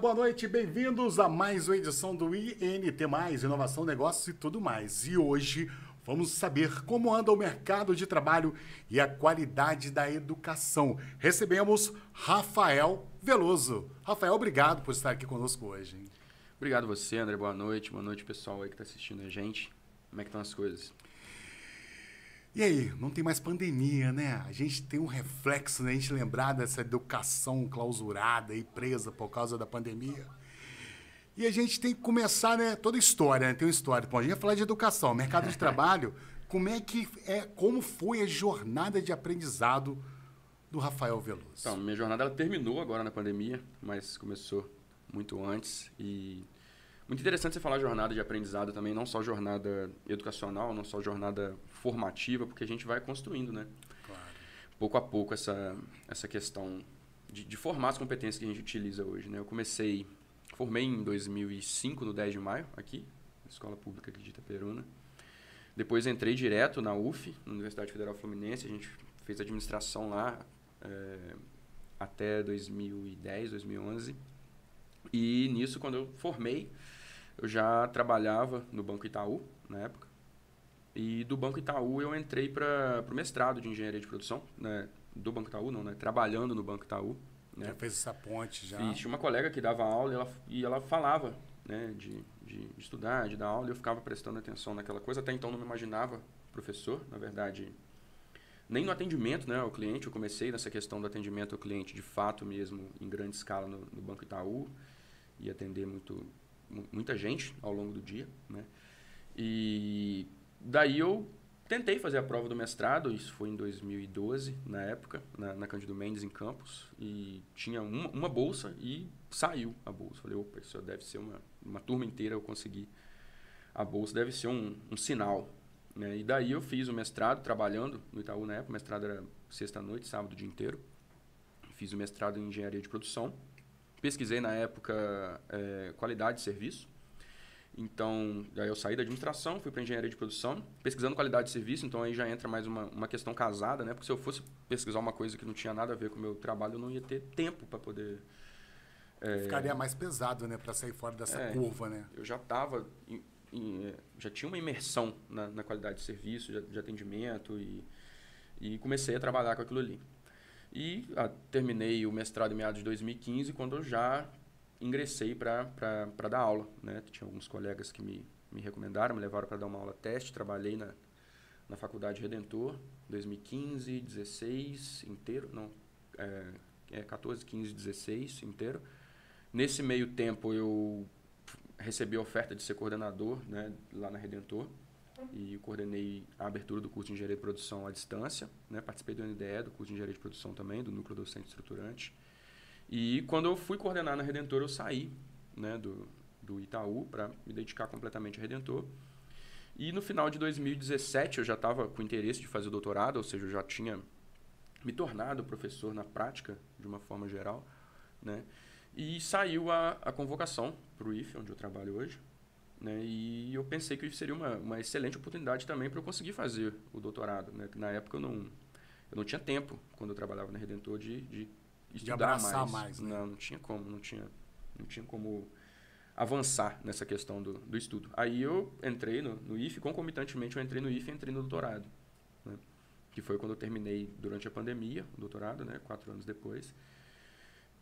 Boa noite, bem-vindos a mais uma edição do INT, Inovação, Negócios e tudo mais. E hoje vamos saber como anda o mercado de trabalho e a qualidade da educação. Recebemos Rafael Veloso. Rafael, obrigado por estar aqui conosco hoje. Hein? Obrigado você, André. Boa noite. Boa noite, pessoal aí que está assistindo a gente. Como é que estão as coisas? E aí, não tem mais pandemia, né? A gente tem um reflexo, né? A gente lembrar dessa educação clausurada e presa por causa da pandemia. E a gente tem que começar, né? Toda história, né? Tem uma história. Bom, a gente vai falar de educação, mercado de trabalho. Como é que é, como foi a jornada de aprendizado do Rafael Veloso? Então, minha jornada ela terminou agora na pandemia, mas começou muito antes e muito interessante você falar jornada de aprendizado também, não só jornada educacional, não só jornada formativa, porque a gente vai construindo, né? Claro. Pouco a pouco essa, essa questão de, de formar as competências que a gente utiliza hoje, né? Eu comecei, formei em 2005, no 10 de maio, aqui, na Escola Pública aqui de Itaperuna. Depois entrei direto na UF, na Universidade Federal Fluminense, a gente fez administração lá é, até 2010, 2011. E nisso, quando eu formei, eu já trabalhava no Banco Itaú, na época. E do Banco Itaú eu entrei para o mestrado de engenharia de produção, né? Do Banco Itaú, não, né? Trabalhando no Banco Itaú. Né? Já fez essa ponte já. E tinha uma colega que dava aula e ela, e ela falava né? de, de, de estudar, de dar aula, e eu ficava prestando atenção naquela coisa. Até então não me imaginava professor, na verdade. Nem no atendimento né, ao cliente, eu comecei nessa questão do atendimento ao cliente de fato mesmo, em grande escala no, no Banco Itaú, e atender muito, muita gente ao longo do dia, né? E daí eu tentei fazer a prova do mestrado, isso foi em 2012, na época, na, na Cândido Mendes, em Campos, e tinha uma, uma, bolsa e saiu a bolsa. Falei, opa, isso deve ser uma, uma turma inteira eu consegui a bolsa, deve ser um, um sinal. Né? E daí eu fiz o mestrado trabalhando no Itaú na época, o mestrado era sexta-noite, sábado o dia inteiro. Fiz o mestrado em engenharia de produção pesquisei na época é, qualidade de serviço. Então, aí eu saí da administração, fui para engenharia de produção, pesquisando qualidade de serviço, então aí já entra mais uma, uma questão casada, né? Porque se eu fosse pesquisar uma coisa que não tinha nada a ver com o meu trabalho, eu não ia ter tempo para poder... É... Ficaria mais pesado, né? Para sair fora dessa é, curva, né? Eu já estava... É, já tinha uma imersão na, na qualidade de serviço, de, de atendimento e, e comecei a trabalhar com aquilo ali. E ah, terminei o mestrado em meados de 2015, quando eu já ingressei para dar aula. Né? Tinha alguns colegas que me, me recomendaram, me levaram para dar uma aula teste. Trabalhei na, na Faculdade Redentor, 2015, 16 inteiro, não, é, é 14, 15, 16 inteiro. Nesse meio tempo eu recebi a oferta de ser coordenador né, lá na Redentor e coordenei a abertura do curso de Engenharia de Produção à distância. Né? Participei do NDE, do curso de Engenharia de Produção também, do Núcleo Docente Estruturante. E quando eu fui coordenar na Redentor, eu saí né, do, do Itaú para me dedicar completamente a Redentor. E no final de 2017 eu já estava com interesse de fazer doutorado, ou seja, eu já tinha me tornado professor na prática, de uma forma geral. Né? E saiu a, a convocação para o IFE, onde eu trabalho hoje, né? E eu pensei que seria uma, uma excelente oportunidade também para eu conseguir fazer o doutorado. Né? Na época eu não, eu não tinha tempo, quando eu trabalhava na Redentor, de, de estudar de mais. mais né? Não, não tinha como, não tinha, não tinha como avançar nessa questão do, do estudo. Aí eu entrei no, no IFE, concomitantemente eu entrei no IFE e entrei no doutorado. Né? Que foi quando eu terminei durante a pandemia, o doutorado, né? quatro anos depois.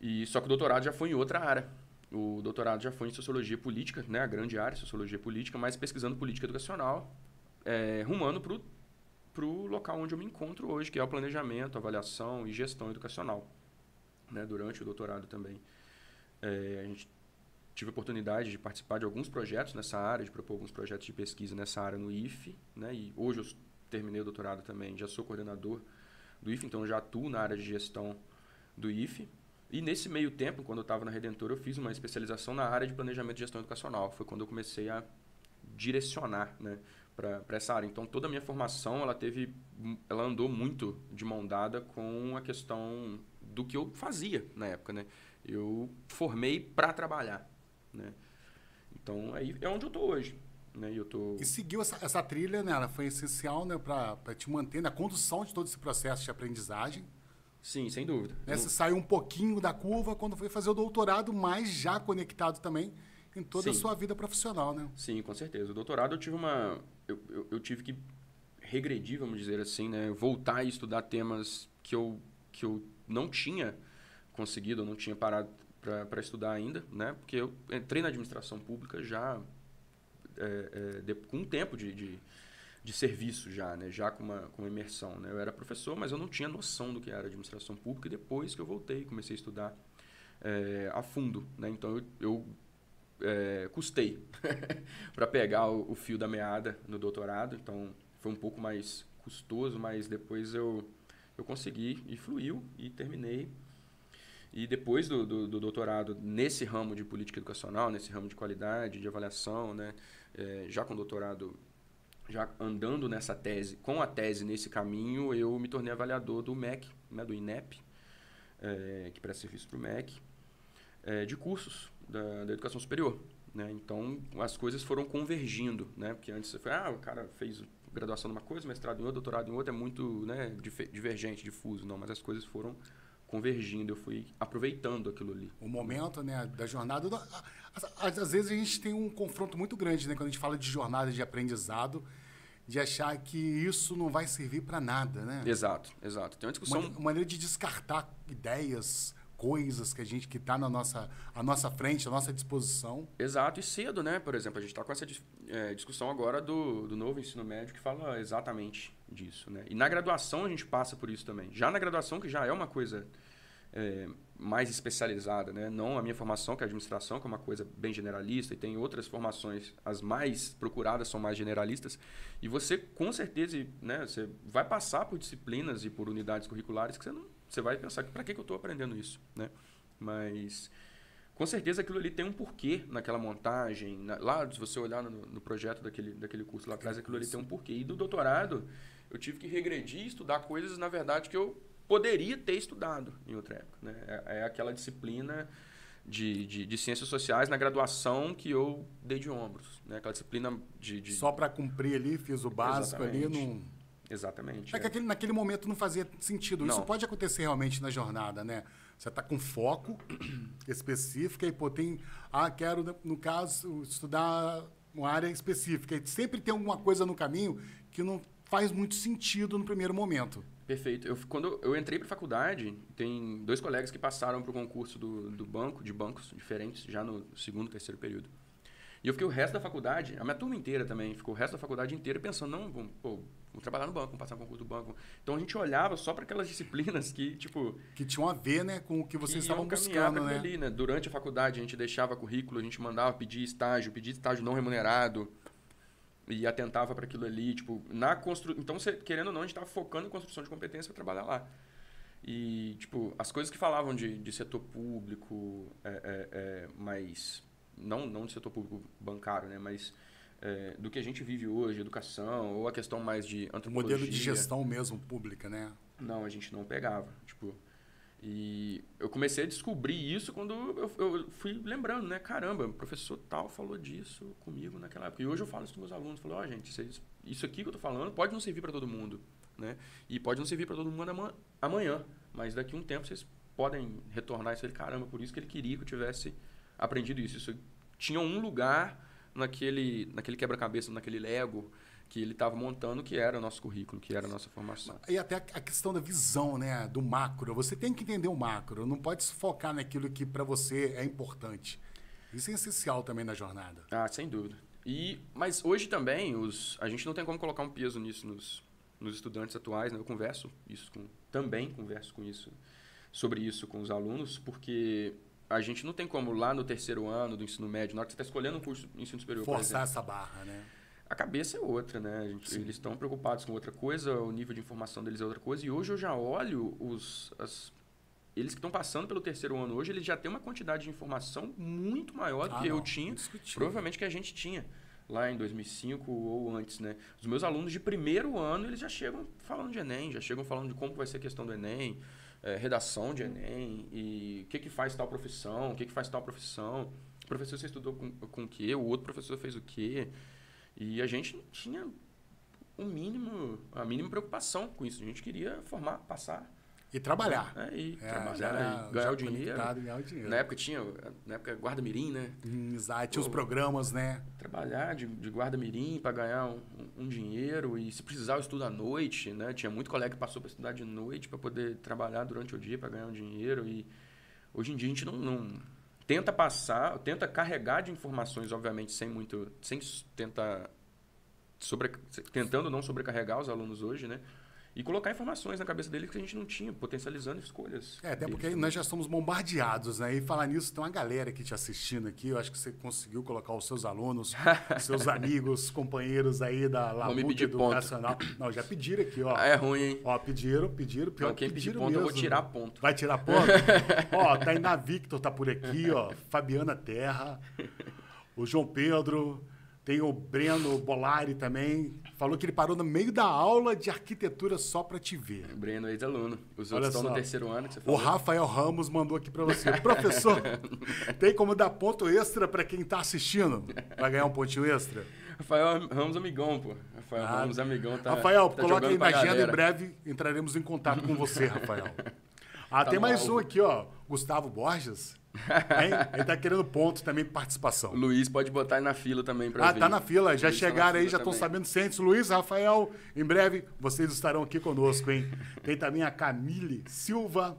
E só que o doutorado já foi em outra área. O doutorado já foi em Sociologia Política, né, a grande área, Sociologia Política, mas pesquisando Política Educacional, é, rumando para o local onde eu me encontro hoje, que é o planejamento, avaliação e gestão educacional. Né, durante o doutorado também. É, a gente tive a oportunidade de participar de alguns projetos nessa área, de propor alguns projetos de pesquisa nessa área no IFE, né, e hoje eu terminei o doutorado também, já sou coordenador do IFE, então já atuo na área de gestão do IFE, e nesse meio tempo, quando eu estava na Redentor, eu fiz uma especialização na área de planejamento e gestão educacional. Foi quando eu comecei a direcionar né, para essa área. Então, toda a minha formação, ela teve, ela andou muito de mão dada com a questão do que eu fazia na época, né? Eu formei para trabalhar, né? Então, aí é onde eu estou hoje. Né? Eu tô... E seguiu essa, essa trilha, né? Ela foi essencial né? para te manter na condução de todo esse processo de aprendizagem Sim, sem dúvida. Né? Você saiu um pouquinho da curva quando foi fazer o doutorado, mas já conectado também em toda Sim. a sua vida profissional, né? Sim, com certeza. O doutorado eu tive uma... Eu, eu, eu tive que regredir, vamos dizer assim, né? Voltar a estudar temas que eu, que eu não tinha conseguido, eu não tinha parado para estudar ainda, né? Porque eu entrei na administração pública já é, é, de, com um tempo de, de, de, serviço já, né? Já com uma, com uma imersão, né? Eu era professor, mas eu não tinha noção do que era administração pública e depois que eu voltei, comecei a estudar é, a fundo, né? Então eu, eu é, custei para pegar o, o, fio da meada no doutorado, então foi um pouco mais custoso, mas depois eu, eu consegui e fluiu e terminei e depois do, do, do, doutorado nesse ramo de política educacional, nesse ramo de qualidade, de avaliação, né, é, já com doutorado, já andando nessa tese, com a tese nesse caminho, eu me tornei avaliador do MEC, né, do INEP, é, que presta serviço para o MEC, é, de cursos da, da educação superior. Né? Então, as coisas foram convergindo, né? Porque antes você foi, ah, o cara fez graduação numa coisa, mestrado em outra, doutorado em outra, é muito né, divergente, difuso. Não, mas as coisas foram convergindo, eu fui aproveitando aquilo ali. O momento né, da jornada. Às, às vezes a gente tem um confronto muito grande né, quando a gente fala de jornada de aprendizado, de achar que isso não vai servir para nada, né? Exato, exato. Tem uma discussão. Uma, uma maneira de descartar ideias, coisas que a gente que está na nossa, à nossa frente, à nossa disposição. Exato, e cedo, né? Por exemplo, a gente está com essa é, discussão agora do, do novo ensino médio que fala exatamente disso, né? E na graduação a gente passa por isso também. Já na graduação, que já é uma coisa é, mais especializada, né? Não a minha formação, que é administração, que é uma coisa bem generalista, e tem outras formações, as mais procuradas são mais generalistas, e você, com certeza, né? Você vai passar por disciplinas e por unidades curriculares que você não... Você vai pensar, para que, que eu estou aprendendo isso, né? Mas com certeza aquilo ali tem um porquê naquela montagem. Na, lá, se você olhar no, no, projeto daquele, daquele curso lá atrás, aquilo ali tem um porquê. E do doutorado, eu tive que regredir, estudar coisas, na verdade, que eu poderia ter estudado em outra época. Né? É, é aquela disciplina de, de, de, ciências sociais na graduação que eu dei de ombros. Né? Aquela disciplina de. de... Só para cumprir ali, fiz o básico Exatamente. ali. Não... Exatamente. É, é. que aquele, naquele momento não fazia sentido. Não. Isso pode acontecer realmente na jornada, né? Você está com foco específico e pô, tem. Ah, quero, no caso, estudar uma área específica. E sempre tem alguma coisa no caminho que não faz muito sentido no primeiro momento. Perfeito. Eu, quando eu entrei para a faculdade, tem dois colegas que passaram para o concurso do, do banco, de bancos diferentes, já no segundo, terceiro período. E eu fiquei o resto da faculdade, a minha turma inteira também, ficou o resto da faculdade inteira pensando, não, pô, vamos trabalhar no banco, vamos passar no concurso do banco. Então a gente olhava só para aquelas disciplinas que, tipo... Que tinham a ver, né, com o que vocês estavam buscando, né? Ali, né? Durante a faculdade a gente deixava currículo, a gente mandava pedir estágio, pedir estágio não remunerado e atentava para aquilo ali, tipo, na constru... então você, querendo ou não, a gente estava focando em construção de competência para trabalhar lá. E, tipo, as coisas que falavam de, de setor público, é, é, é, mas não não de setor público bancário, né, mas é, do que a gente vive hoje, educação, ou a questão mais de antropologia. Modelo de gestão mesmo pública, né? Não, a gente não pegava, tipo, e eu comecei a descobrir isso quando eu, eu, fui lembrando, né? Caramba, o professor tal falou disso comigo naquela época. E hoje eu falo isso com meus alunos. Falo, ó, oh, gente, vocês, isso aqui que eu tô falando pode não servir para todo mundo, né? E pode não servir para todo mundo amanhã, mas daqui a um tempo vocês podem retornar isso. Ele, caramba, por isso que ele queria que eu tivesse aprendido isso. Isso tinha um lugar naquele, naquele quebra-cabeça, naquele Lego que ele estava montando, que era o nosso currículo, que era a nossa formação. E até a questão da visão, né, do macro. Você tem que entender o macro, não pode se focar naquilo que para você é importante. Isso é essencial também na jornada. Ah, sem dúvida. E, mas hoje também, os, a gente não tem como colocar um peso nisso nos, nos estudantes atuais. Né? Eu converso isso com, também converso com isso, sobre isso com os alunos, porque a gente não tem como lá no terceiro ano do ensino médio, na hora que você está escolhendo um curso de ensino superior, forçar essa barra, né? a cabeça é outra, né? Gente, eles estão preocupados com outra coisa, o nível de informação deles é outra coisa. E hoje eu já olho os, as, eles que estão passando pelo terceiro ano hoje, eles já têm uma quantidade de informação muito maior do ah, que não, eu tinha, provavelmente que a gente tinha lá em 2005 ou antes, né? Os meus alunos de primeiro ano, eles já chegam falando de Enem, já chegam falando de como vai ser a questão do Enem, é, redação de Enem, e o que, que faz tal profissão, o que, que faz tal profissão. O professor você estudou com, com o quê? O outro professor fez o quê? E a gente não tinha o mínimo, a mínima preocupação com isso. A gente queria formar, passar. E trabalhar. É, e É, trabalhar era- e ganhar o dinheiro. ganhar o dinheiro. Na época tinha, na época guarda mirim, né? Hum, Exato, tinha os programas, né? Trabalhar de, de guarda mirim para ganhar um, um- dinheiro e se precisar eu estudo à noite, né? Tinha muito colega que passou para estudar de noite para poder trabalhar durante o dia para ganhar um dinheiro e hoje em dia a gente não, não tenta passar, tenta carregar de informações, obviamente, sem muito, sem tentar sobre, tentando não sobrecarregar os alunos hoje, né? E colocar informações na cabeça deles que a gente não tinha, potencializando escolhas. É, até porque também. nós já somos bombardeados, né? E falar nisso, tem uma galera aqui te assistindo aqui. Eu acho que você conseguiu colocar os seus alunos, os seus amigos, companheiros aí da Labuta pedir ponto. Educacional. Não, já pediram aqui, ó. Ah, é ruim, hein? Ó, pediram, pediram, pior Não, que quem pedir pediram ponto, eu mesmo. vou tirar ponto. Vai tirar ponto? ó, Tainá Victor tá por aqui, ó. Fabiana Terra, o João Pedro, tem o Breno Bolari também. Falou que ele parou no meio da aula de arquitetura só para te ver. O Breno é ex-aluno. Os Olha outros estão só. no terceiro ano que você O falou. Rafael Ramos mandou aqui para você. Professor, tem como dar ponto extra para quem tá assistindo? Vai ganhar um pontinho extra? Rafael Ramos amigão, pô. Rafael Ah, Ramos amigão tá. Rafael, tá coloca aí na agenda, em breve entraremos em contato com você, Rafael. Ah, Tá tem mais um aqui, ó. Gustavo Borges. Ele tá querendo ponto também para participação. Luiz pode botar ele na fila também pra Ah, vir. tá na fila. Já Luiz tá chegaram aí, fila já estão sabendo cientes. Luiz, Rafael, em breve vocês estarão aqui conosco, hein? Tem também a Camille Silva,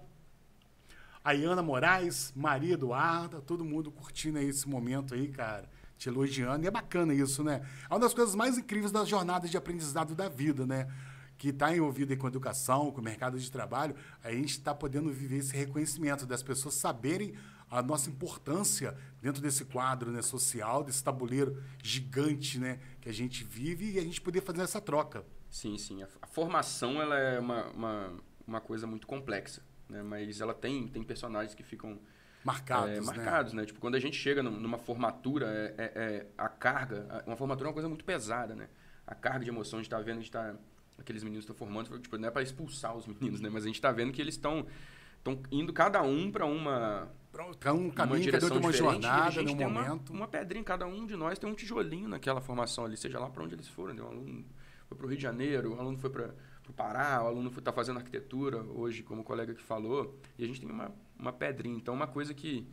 a Iana Moraes, Maria Eduarda, todo mundo curtindo aí esse momento aí, cara, te elogiando. E é bacana isso, né? É uma das coisas mais incríveis das jornadas de aprendizado da vida, né? Que está envolvida aí com a educação, com o mercado de trabalho, a gente está podendo viver esse reconhecimento das pessoas saberem a nossa importância dentro desse quadro né, social, desse tabuleiro gigante né, que a gente vive e a gente poder fazer essa troca. Sim, sim. A, a formação ela é uma, uma, uma coisa muito complexa, né? Mas ela tem, tem personagens que ficam Marcados, é, né? marcados, né? Tipo, quando a gente chega num- numa formatura, é, é- é a carga... Uma formatura é uma coisa muito pesada, né? A carga de emoção, a gente tá vendo, a gente tá... Aqueles meninos estão formando, tipo, não é para expulsar os meninos, né? Mas a gente tá vendo que eles estão indo cada um para uma Cada um uma caminho, cada um direção tem uma diferente, e a jornada, gente num tem uma- momento. Uma, pedrinha, cada um de nós tem um tijolinho naquela formação ali, seja lá para onde eles forem. né? Um aluno foi para o Rio de Janeiro, um aluno foi para o Pará, o aluno está fazendo arquitetura hoje, como o colega que falou, e a gente tem uma, uma pedrinha. Então, uma coisa que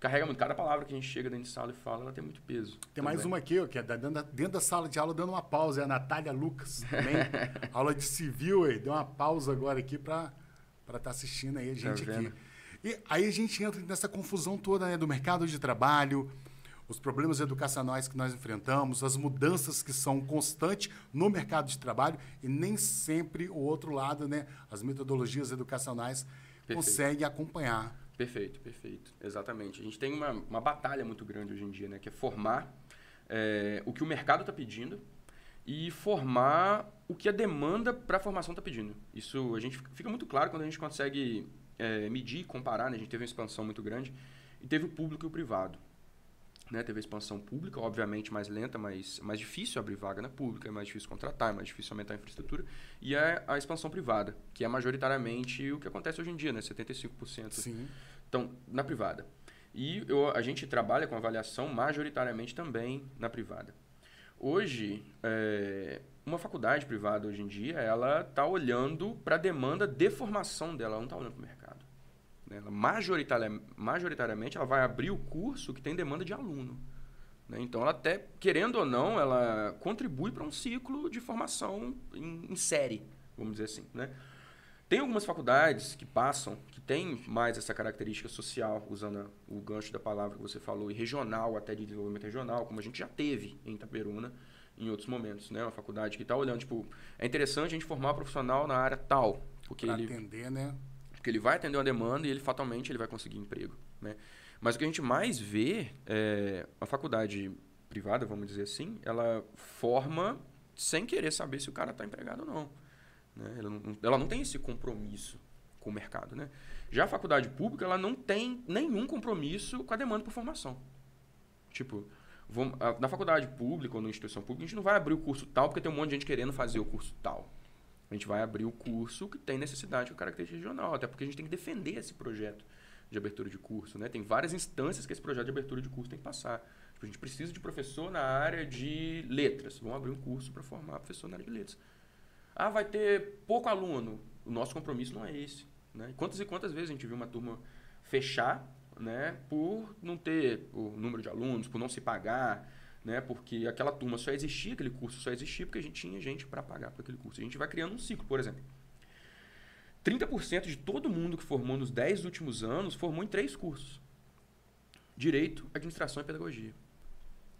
carrega muito. Cada palavra que a gente chega dentro de sala e fala, ela tem muito peso. Tem mais também. uma aqui, ó, que é da- dentro da, dentro da sala de aula dando uma pausa, é a Natália Lucas também. aula de civil, aí, deu uma pausa agora aqui para estar assistindo aí a gente aqui. Tá vendo? E aí a gente entra nessa confusão toda né, do mercado de trabalho, os problemas educacionais que nós enfrentamos, as mudanças que são constantes no mercado de trabalho e nem sempre o outro lado, né, as metodologias educacionais Perfeito. conseguem acompanhar. Perfeito, perfeito. Exatamente. A gente tem uma, uma batalha muito grande hoje em dia, né? Que é formar é, o que o mercado está pedindo e formar o que a demanda para a formação está pedindo. Isso a gente fica muito claro quando a gente consegue é, medir, comparar. Né? A gente teve uma expansão muito grande e teve o público e o privado. Né? Teve a expansão pública, obviamente mais lenta, mas mais difícil abrir vaga na pública, é mais difícil contratar, é mais difícil aumentar a infraestrutura. E é a expansão privada, que é majoritariamente o que acontece hoje em dia, né? 75% Sim. então, na privada. E eu, a gente trabalha com avaliação majoritariamente também na privada. Hoje, é, uma faculdade privada hoje em dia, ela está olhando para a demanda de formação dela, ela não está olhando para o mercado. Né? Ela majoritari- majoritariamente, ela vai abrir o curso que tem demanda de aluno. né? Então, ela até, querendo ou não, ela contribui para um ciclo de formação em, em série, vamos dizer assim. Né? Tem algumas faculdades que passam, que têm mais essa característica social, usando a- o gancho da palavra que você falou, e regional, até de desenvolvimento regional, como a gente já teve em Itaperuna em outros momentos. Né? Uma faculdade que está olhando, tipo, é interessante a gente formar um profissional na área tal, porque Para ele, atender, né? Porque ele vai atender uma demanda e ele fatalmente ele vai conseguir emprego. Né? Mas o que a gente mais vê é a faculdade privada, vamos dizer assim, ela forma sem querer saber se o cara está empregado ou não. Né? Ela, não ela não tem esse compromisso com o mercado. Né? Já a faculdade pública ela não tem nenhum compromisso com a demanda por formação. Tipo, vamos- a- na faculdade pública ou na instituição pública, a gente não vai abrir o curso tal porque tem um monte de gente querendo fazer o curso tal. A gente vai abrir o curso que tem necessidade com característica regional, até porque a gente tem que defender esse projeto de abertura de curso. Né? Tem várias instâncias que esse projeto de abertura de curso tem que passar. Tipo, a gente precisa de professor na área de letras. Vamos abrir um curso para formar professor na área de letras. Ah, vai ter pouco aluno. O nosso compromisso não é esse. Né? Quantas e quantas vezes a gente viu uma turma fechar né, por não ter o número de alunos, por não se pagar, né, porque aquela turma só existia, aquele curso só existia porque a gente tinha gente para pagar por aquele curso. A gente vai criando um ciclo, por exemplo. 30% de todo mundo que formou nos 10 últimos anos formou em três cursos: Direito, Administração e Pedagogia.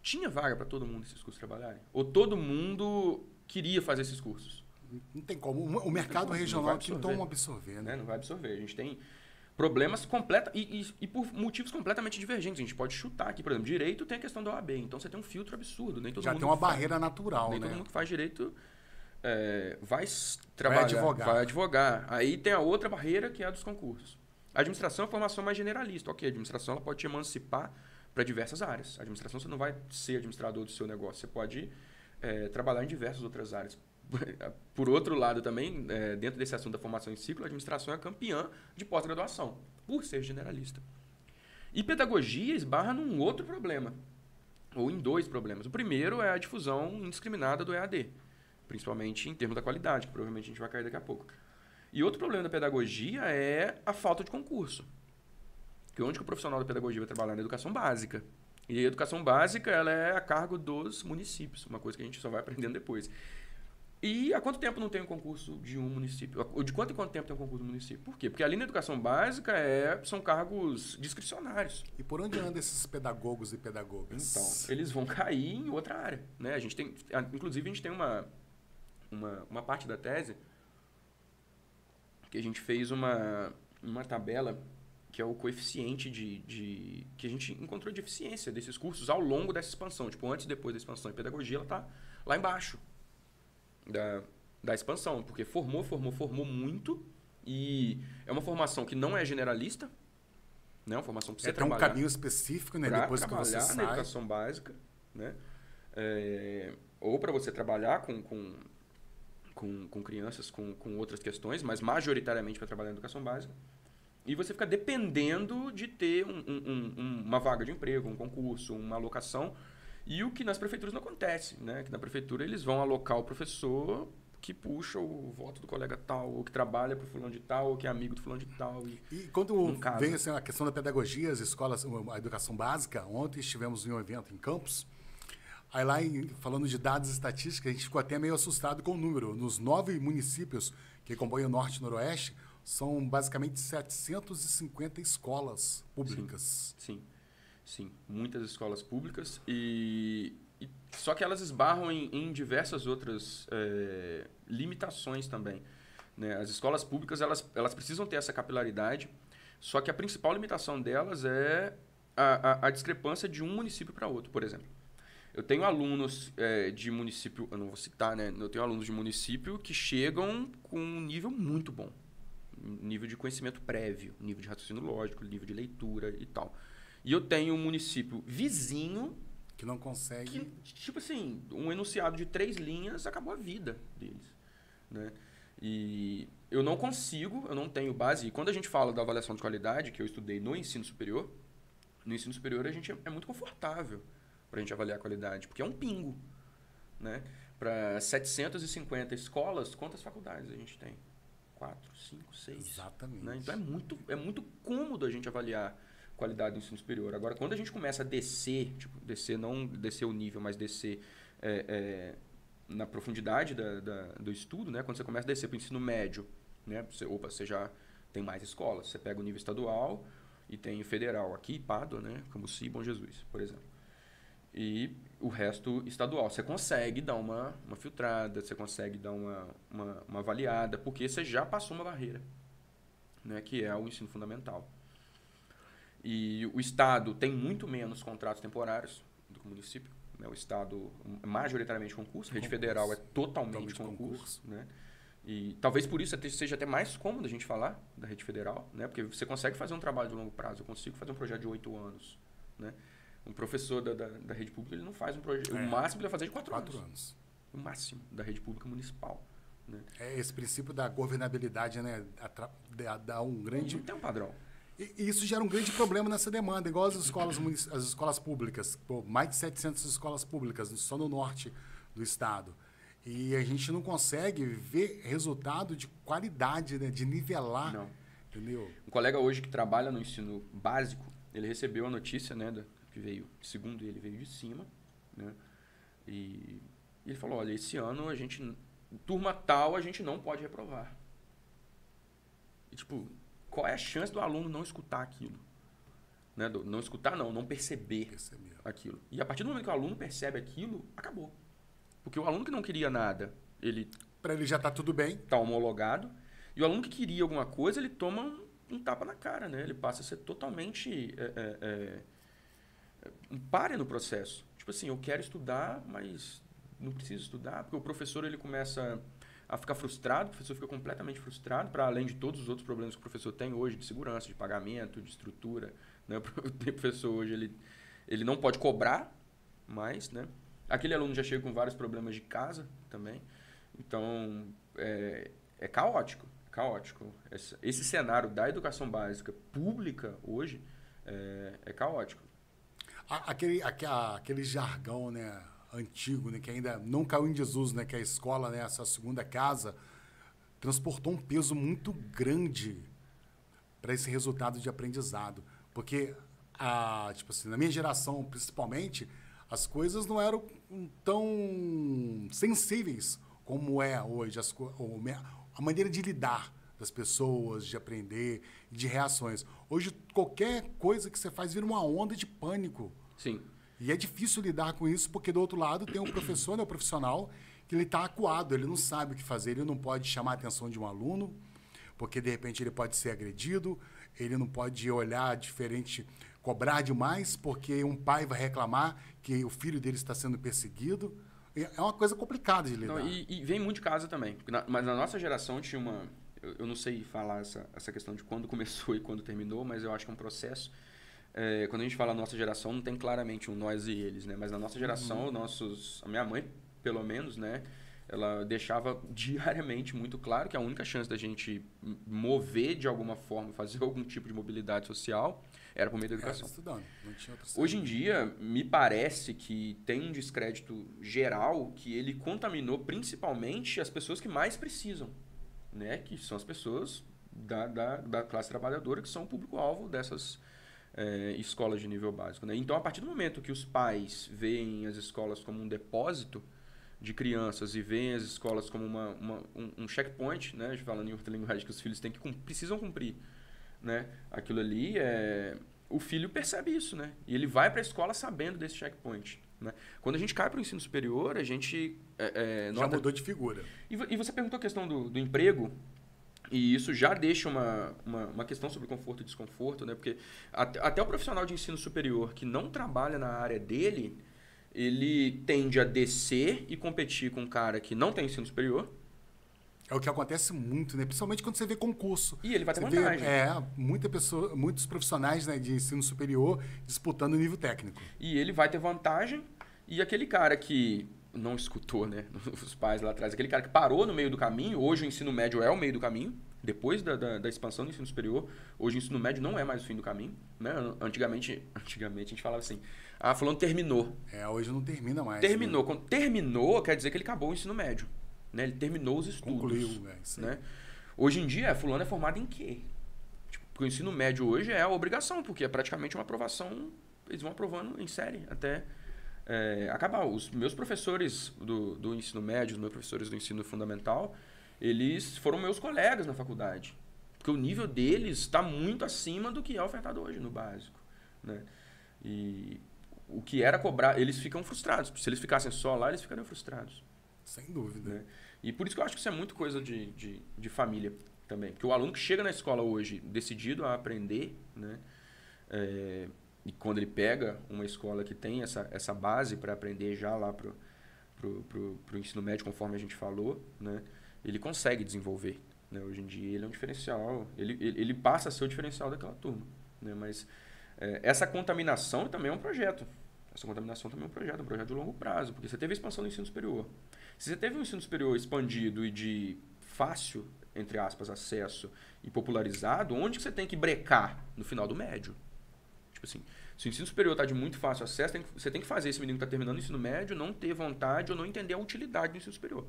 Tinha vaga para todo mundo esses cursos trabalharem? Ou todo mundo queria fazer esses cursos? Não tem como. O mercado regional que toma absorver, né? né? Não vai absorver. A gente tem problemas completos e, e, e, por motivos completamente divergentes. A gente pode chutar aqui, por exemplo, direito tem a questão da OAB, então você tem um filtro absurdo. Nem todo Já mundo tem uma faz, barreira natural, nem né? todo mundo que faz direito é, vai trabalhar, vai advogar. vai advogar. Aí tem a outra barreira que é a dos concursos. A administração é uma formação mais generalista. Ok, a administração ela pode te emancipar para diversas áreas. A administração você não vai ser administrador do seu negócio, você pode é, trabalhar em diversas outras áreas. Por outro lado, também, é, dentro desse assunto da formação em ciclo, a administração é campeã de pós-graduação, por ser generalista. E pedagogia esbarra num outro problema, ou em dois problemas. O primeiro é a difusão indiscriminada do EAD, principalmente em termos da qualidade, que provavelmente a gente vai cair daqui a pouco. E outro problema da pedagogia é a falta de concurso. Que onde que o profissional da pedagogia vai trabalhar? Na educação básica. E a educação básica ela é a cargo dos municípios, uma coisa que a gente só vai aprendendo depois. E há quanto tempo não tem um concurso de um município? De quanto em quanto tempo tem um concurso do município? Por quê? Porque ali na educação básica é, são cargos discricionários. E por onde andam esses pedagogos e pedagogas? Então, eles vão cair em outra área. Né? A gente tem, inclusive, a gente tem uma, uma, uma parte da tese que a gente fez uma, uma tabela que é o coeficiente de, de que a gente encontrou de eficiência desses cursos ao longo dessa expansão. Tipo, antes e depois da expansão em pedagogia, ela está lá embaixo da, da expansão, porque formou, formou, formou muito e é uma formação que não é generalista, né? Uma formação para você é, trabalhar. Tem um caminho específico, né? Depois que você sai. na educação básica, né? É, ou para você trabalhar com, com, com, com crianças com, com outras questões, mas majoritariamente para trabalhar na educação básica. E você fica dependendo de ter um, um, um, uma vaga de emprego, um concurso, uma alocação. E o que nas prefeituras não acontece, né? Que na prefeitura eles vão alocar o professor que puxa o voto do colega tal, ou que trabalha para o fulano de tal, ou que é amigo do fulano de tal. E, e quando vem assim, a questão da pedagogia, as escolas, a educação básica, ontem estivemos em um evento em Campos, aí lá em, falando de dados estatísticos, a gente ficou até meio assustado com o número. Nos nove municípios que compõem o Norte e Noroeste, são basicamente 750 escolas públicas. Sim, sim, sim. muitas escolas públicas e, e só que elas esbarram em, em diversas outras é, limitações também. Né? As escolas públicas elas, elas precisam ter essa capilaridade, só que a principal limitação delas é a, a, a discrepância de um município para outro, por exemplo. Eu tenho alunos é, de município, eu não vou citar, né? Eu tenho alunos de município que chegam com um nível muito bom nível de conhecimento prévio, nível de raciocínio lógico, nível de leitura e tal. E eu tenho um município vizinho que não consegue. Que, tipo assim, um enunciado de três linhas acabou a vida deles, né? E eu não consigo, eu não tenho base. E quando a gente fala da avaliação de qualidade, que eu estudei no ensino superior, no ensino superior a gente é, é muito confortável para a gente avaliar a qualidade, porque é um pingo, né? Para 750 escolas, quantas faculdades a gente tem? quatro, cinco, seis. Exatamente. Né? Então é muito, é muito cômodo a gente avaliar qualidade do ensino superior. Agora, quando a gente começa a descer, tipo, descer, não descer o nível, mas descer é, é, na profundidade da, da, do estudo, né? quando você começa a descer para o ensino médio, né? você, opa, você já tem mais escolas. Você pega o nível estadual e tem o federal. Aqui, Pádua, né? Cambuci Bom Jesus, por exemplo e o resto estadual. Você consegue dar uma, uma filtrada, você consegue dar uma, uma, uma avaliada, porque você já passou uma barreira, né, que é o ensino fundamental. E o Estado tem muito menos contratos temporários do que o município. Né? O Estado, majoritariamente concurso, a rede concurso. federal é totalmente, totalmente concurso. concurso. Né? E talvez por isso seja até mais cômodo a gente falar da rede federal, né? porque você consegue fazer um trabalho de longo prazo. Eu consigo fazer um projeto de oito anos. Né? Um professor da, da, da, rede pública ele não faz um projeto. É, o máximo ele vai fazer é de quatro, quatro anos. anos. O máximo da rede pública municipal. Né? É esse princípio da governabilidade, né? Dá um grande. Não tem um padrão. E, isso gera um grande problema nessa demanda, igual as escolas, as escolas públicas. Pô, mais de 700 escolas públicas só no norte do estado. E a gente não consegue ver resultado de qualidade, né? de nivelar. Não Entendeu? Um colega hoje que trabalha no ensino básico, ele recebeu a notícia, né, da, que veio, segundo ele, veio de cima, né? E, e ele falou, olha, esse ano a gente, turma tal, a gente não pode reprovar. E, tipo, qual é a chance do aluno não escutar aquilo? Né? Do, não escutar, não, não perceber Perceber. aquilo. E a partir do momento que o aluno percebe aquilo, acabou. Porque o aluno que não queria nada, ele Pra ele já tá tudo bem. está homologado. E o aluno que queria alguma coisa, ele toma um, um tapa na cara, né? Ele passa a ser totalmente é, é, é, um pare no processo. Tipo assim, eu quero estudar, mas não preciso estudar, porque o professor ele começa a ficar frustrado, o professor fica completamente frustrado, para além de todos os outros problemas que o professor tem hoje, de segurança, de pagamento, de estrutura. Né? O professor hoje ele, ele não pode cobrar mais, né? Aquele aluno já chega com vários problemas de casa também. Então, é, é caótico, caótico. Esse, esse cenário da educação básica pública hoje é, é caótico. Aquele, aque- a- aquele jargão, né, antigo, né, que ainda não caiu em desuso, né, que a escola, né, essa segunda casa, transportou um peso muito grande para esse resultado de aprendizado. Porque, a, tipo assim, na minha geração, principalmente, as coisas não eram tão sensíveis como é hoje. As, a maneira de lidar das pessoas, de aprender, de reações. Hoje, qualquer coisa que você faz vira uma onda de pânico. Sim. E é difícil lidar com isso, porque do outro lado tem o professor, né, o profissional, que ele está acuado, ele não sabe o que fazer, ele não pode chamar a atenção de um aluno, porque de repente ele pode ser agredido, ele não pode olhar diferente, cobrar demais, porque um pai vai reclamar que o filho dele está sendo perseguido. É é uma coisa complicada de lidar. Não, e, e vem muito de casa também. Na- mas na nossa geração tinha uma. Eu, eu não sei falar essa, essa questão de quando começou e quando terminou, mas eu acho que é um processo. É, quando a gente fala nossa geração, não tem claramente um nós e eles, né? Mas na nossa geração, nossos, a minha mãe, pelo menos, né? Ela deixava diariamente muito claro que a única chance da gente mover de alguma forma, fazer algum tipo de mobilidade social, era por meio da Era educação. estudando, não tinha outra Hoje em dia, me parece que tem um descrédito geral que ele contaminou principalmente as pessoas que mais precisam, né? Que são as pessoas da, da, da classe trabalhadora que são o público-alvo dessas eh, escolas de nível básico, né? Então, a partir do momento que os pais veem as escolas como um depósito de crianças e veem as escolas como uma, uma- um, um checkpoint, né? Falando em outra linguagem que os filhos têm que precisam cumprir, né? Aquilo ali é o filho percebe isso, né? E ele vai para a escola sabendo desse checkpoint. Né? Quando a gente cai para o ensino superior, a gente é, é, Já nota- mudou de figura. e, e você perguntou a questão do, do emprego, e isso já deixa uma, uma, uma questão sobre conforto e desconforto, né? Porque até, até o profissional de ensino superior que não trabalha na área dele, ele tende a descer e competir com um cara que não tem ensino superior, É o que acontece muito, né? Principalmente quando você vê concurso. e ele vai ter Você vê, vantagem. é, muita pessoa, muitos profissionais né, de ensino superior disputando o nível técnico. E ele vai ter vantagem. E aquele cara que não escutou, né? Os pais lá atrás, aquele cara que parou no meio do caminho, hoje o ensino médio é o meio do caminho. Depois da, da, da expansão do ensino superior, hoje o ensino médio não é mais o fim do caminho. Né? Antigamente, antigamente a gente falava assim: ah, fulano terminou. É, hoje não termina mais. terminou. né? Quando terminou, quer dizer que ele acabou o ensino médio. Né? Ele terminou os estudos. Concluiu, né? Né? Hoje em dia, fulano é formado em quê? Tipo, porque o ensino médio hoje é a obrigação, porque é praticamente uma aprovação, eles vão aprovando em série até é, acabar. Os meus professores do, do ensino médio, os meus professores do ensino fundamental, eles foram meus colegas na faculdade. Porque o nível deles está muito acima do que é ofertado hoje no básico. Né? E o que era cobrar, eles ficam frustrados. Se eles ficassem só lá, eles ficariam frustrados. Sem dúvida. Né? E por isso que eu acho que isso é muito coisa de, de, de família também. Porque o aluno que chega na escola hoje decidido a aprender, né? É, e quando ele pega uma escola que tem essa, essa base para aprender já lá pro, pro ensino médio, conforme a gente falou, né? ele consegue desenvolver. Né? Hoje em dia ele é um diferencial, ele, ele, ele passa a ser o diferencial daquela turma. Né? Mas é, essa contaminação também é um projeto. Essa contaminação também é um projeto, um projeto de longo prazo, porque você teve a expansão do ensino superior. Se você teve um ensino superior expandido e de fácil, entre aspas, acesso e popularizado, onde que você tem que brecar? No final do médio. Tipo assim, se o ensino superior está de muito fácil acesso, tem que- você tem que fazer esse menino que está terminando o ensino médio não ter vontade ou não entender a utilidade do ensino superior.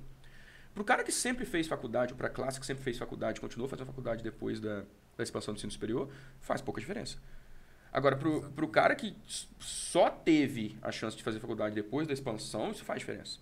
Para o cara que sempre fez faculdade, ou para a classe que sempre fez faculdade, continuou fazendo faculdade depois da, da expansão do ensino superior, faz pouca diferença. Agora, para o cara que só teve a chance de fazer faculdade depois da expansão, isso faz diferença.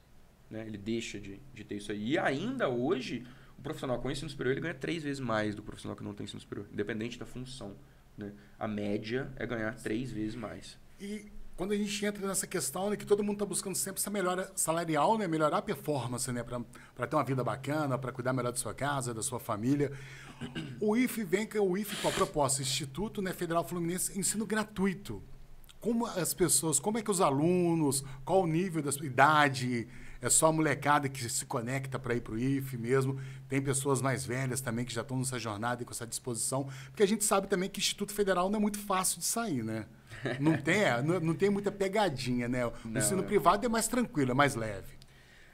Né? Ele deixa de, de ter isso aí. E ainda hoje, o profissional com ensino superior ele ganha três vezes mais do profissional que não tem ensino superior, independente da função. Né? A média é ganhar três vezes mais. E quando a gente entra nessa questão né, que todo mundo está buscando sempre essa melhora salarial, né, melhorar a performance, né, para ter uma vida bacana, para cuidar melhor da sua casa, da sua família. O IFE vem com o IFE com a proposta Instituto né, Federal Fluminense Ensino Gratuito. Como as pessoas, como é que os alunos, qual o nível da sua idade, é só a molecada que se conecta para ir para o IFE mesmo. Tem pessoas mais velhas também que já estão nessa jornada e com essa disposição. Porque a gente sabe também que Instituto Federal não é muito fácil de sair, né? Não tem, é, não, não tem muita pegadinha, né? O não, ensino é. privado é mais tranquilo, é mais leve.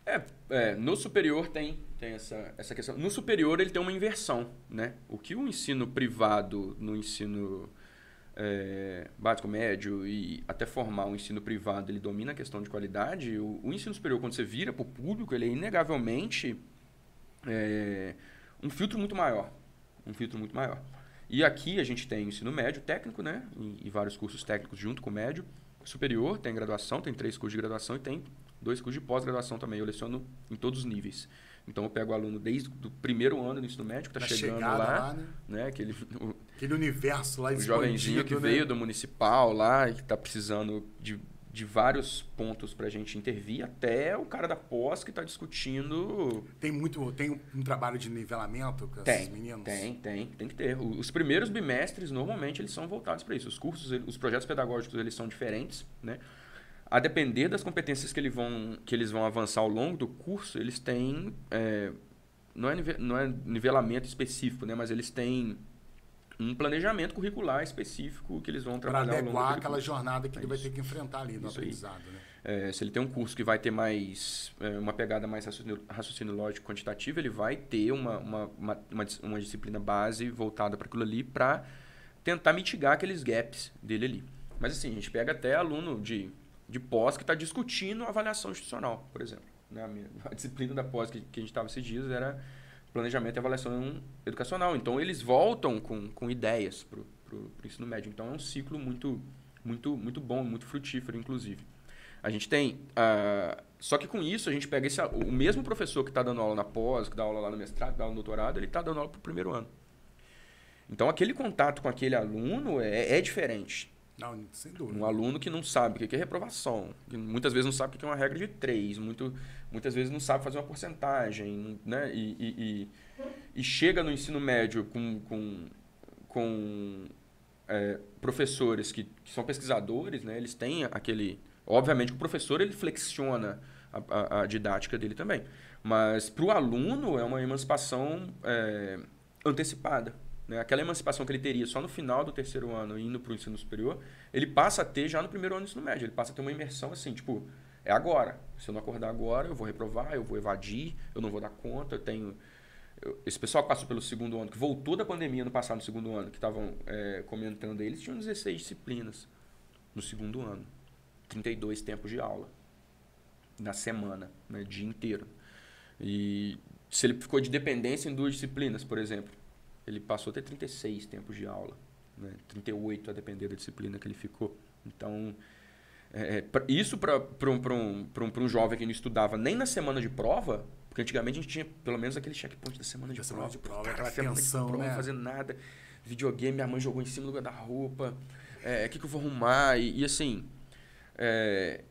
É, é, no superior tem, tem essa, essa questão. No superior ele tem uma inversão, né? O que o ensino privado no ensino é, básico, médio e até formar um ensino privado ele domina a questão de qualidade, o, o ensino superior, quando você vira para o público, ele é inegavelmente é, um filtro muito maior. Um filtro muito maior. E aqui a gente tem ensino médio técnico, né? E, e vários cursos técnicos junto com o médio. Superior, tem graduação, tem três cursos de graduação e tem dois cursos de pós-graduação também. Eu leciono em todos os níveis. Então eu pego o aluno desde o primeiro ano do ensino médio, que está chegando lá, lá né? né? Aquele, o, Aquele universo lá O jovenzinho que né? veio do municipal lá e que está precisando de de vários pontos para a gente intervir, até o cara da pós que está discutindo. Tem muito, tem um trabalho de nivelamento com tem, esses meninos? Tem, tem, tem que ter. Os primeiros bimestres, normalmente, eles são voltados para isso. Os cursos, os projetos pedagógicos, eles são diferentes, né? A depender das competências que, eles vão, que eles vão avançar ao longo do curso, eles têm. É, não, é não é nivelamento específico, né? Mas eles têm um planejamento curricular específico que eles vão trabalhar Para adequar aquela jornada que é ele vai ter que enfrentar ali no isso aprendizado. Né? É, se ele tem um curso que vai ter mais é, uma pegada mais raciocínio, raciocínio lógico quantitativo, ele vai ter uma, uma, uma, uma, uma disciplina base voltada para aquilo ali para tentar mitigar aqueles gaps dele ali. Mas assim, a gente pega até aluno de, de pós que está discutindo avaliação institucional, por exemplo. Né? A, minha, a disciplina da pós que, que a gente estava esses dias era planejamento e avaliação educacional. Então, eles voltam com, com ideias para o ensino médio. Então, é um ciclo muito, muito, muito bom, muito frutífero, inclusive. A gente tem... Uh, só que com isso, a gente pega esse, o mesmo professor que está dando aula na pós, que dá aula lá no mestrado, que dá aula no doutorado, ele está dando aula para o primeiro ano. Então, aquele contato com aquele aluno é, é diferente. Não, sem dúvida. Um aluno que não sabe o que é reprovação, que muitas vezes não sabe o que é uma regra de três, muito, muitas vezes não sabe fazer uma porcentagem, né? E, e, e, e chega no ensino médio com, com, com é, professores que, que são pesquisadores, né? Eles têm aquele... Obviamente, o professor ele flexiona a, a, a didática dele também. Mas para o aluno é uma emancipação é, antecipada. Né? Aquela emancipação que ele teria só no final do terceiro ano, indo para o ensino superior, ele passa a ter já no primeiro ano do ensino médio. Ele passa a ter uma imersão assim, tipo, é agora. Se eu não acordar agora, eu vou reprovar, eu vou evadir, eu não vou dar conta, eu tenho... Esse pessoal que passou pelo segundo ano, que voltou da pandemia no passado, no segundo ano, que estavam é, comentando, eles tinham 16 disciplinas no segundo ano. 32 tempos de aula na semana, né, dia inteiro. E se ele ficou de dependência em duas disciplinas, por exemplo, ele passou a ter 36 tempos de aula, né? 38 a depender da disciplina que ele ficou. Então, é, é isso para um, um, um, um jovem que não estudava nem na semana de prova, porque antigamente a gente tinha pelo menos aquele checkpoint da semana de da prova. Semana de prova cara, aquela tensão, prova, né? Não fazer nada. Videogame, minha mãe jogou em cima do guarda-roupa. O é, que, que eu vou arrumar? E, e assim, é,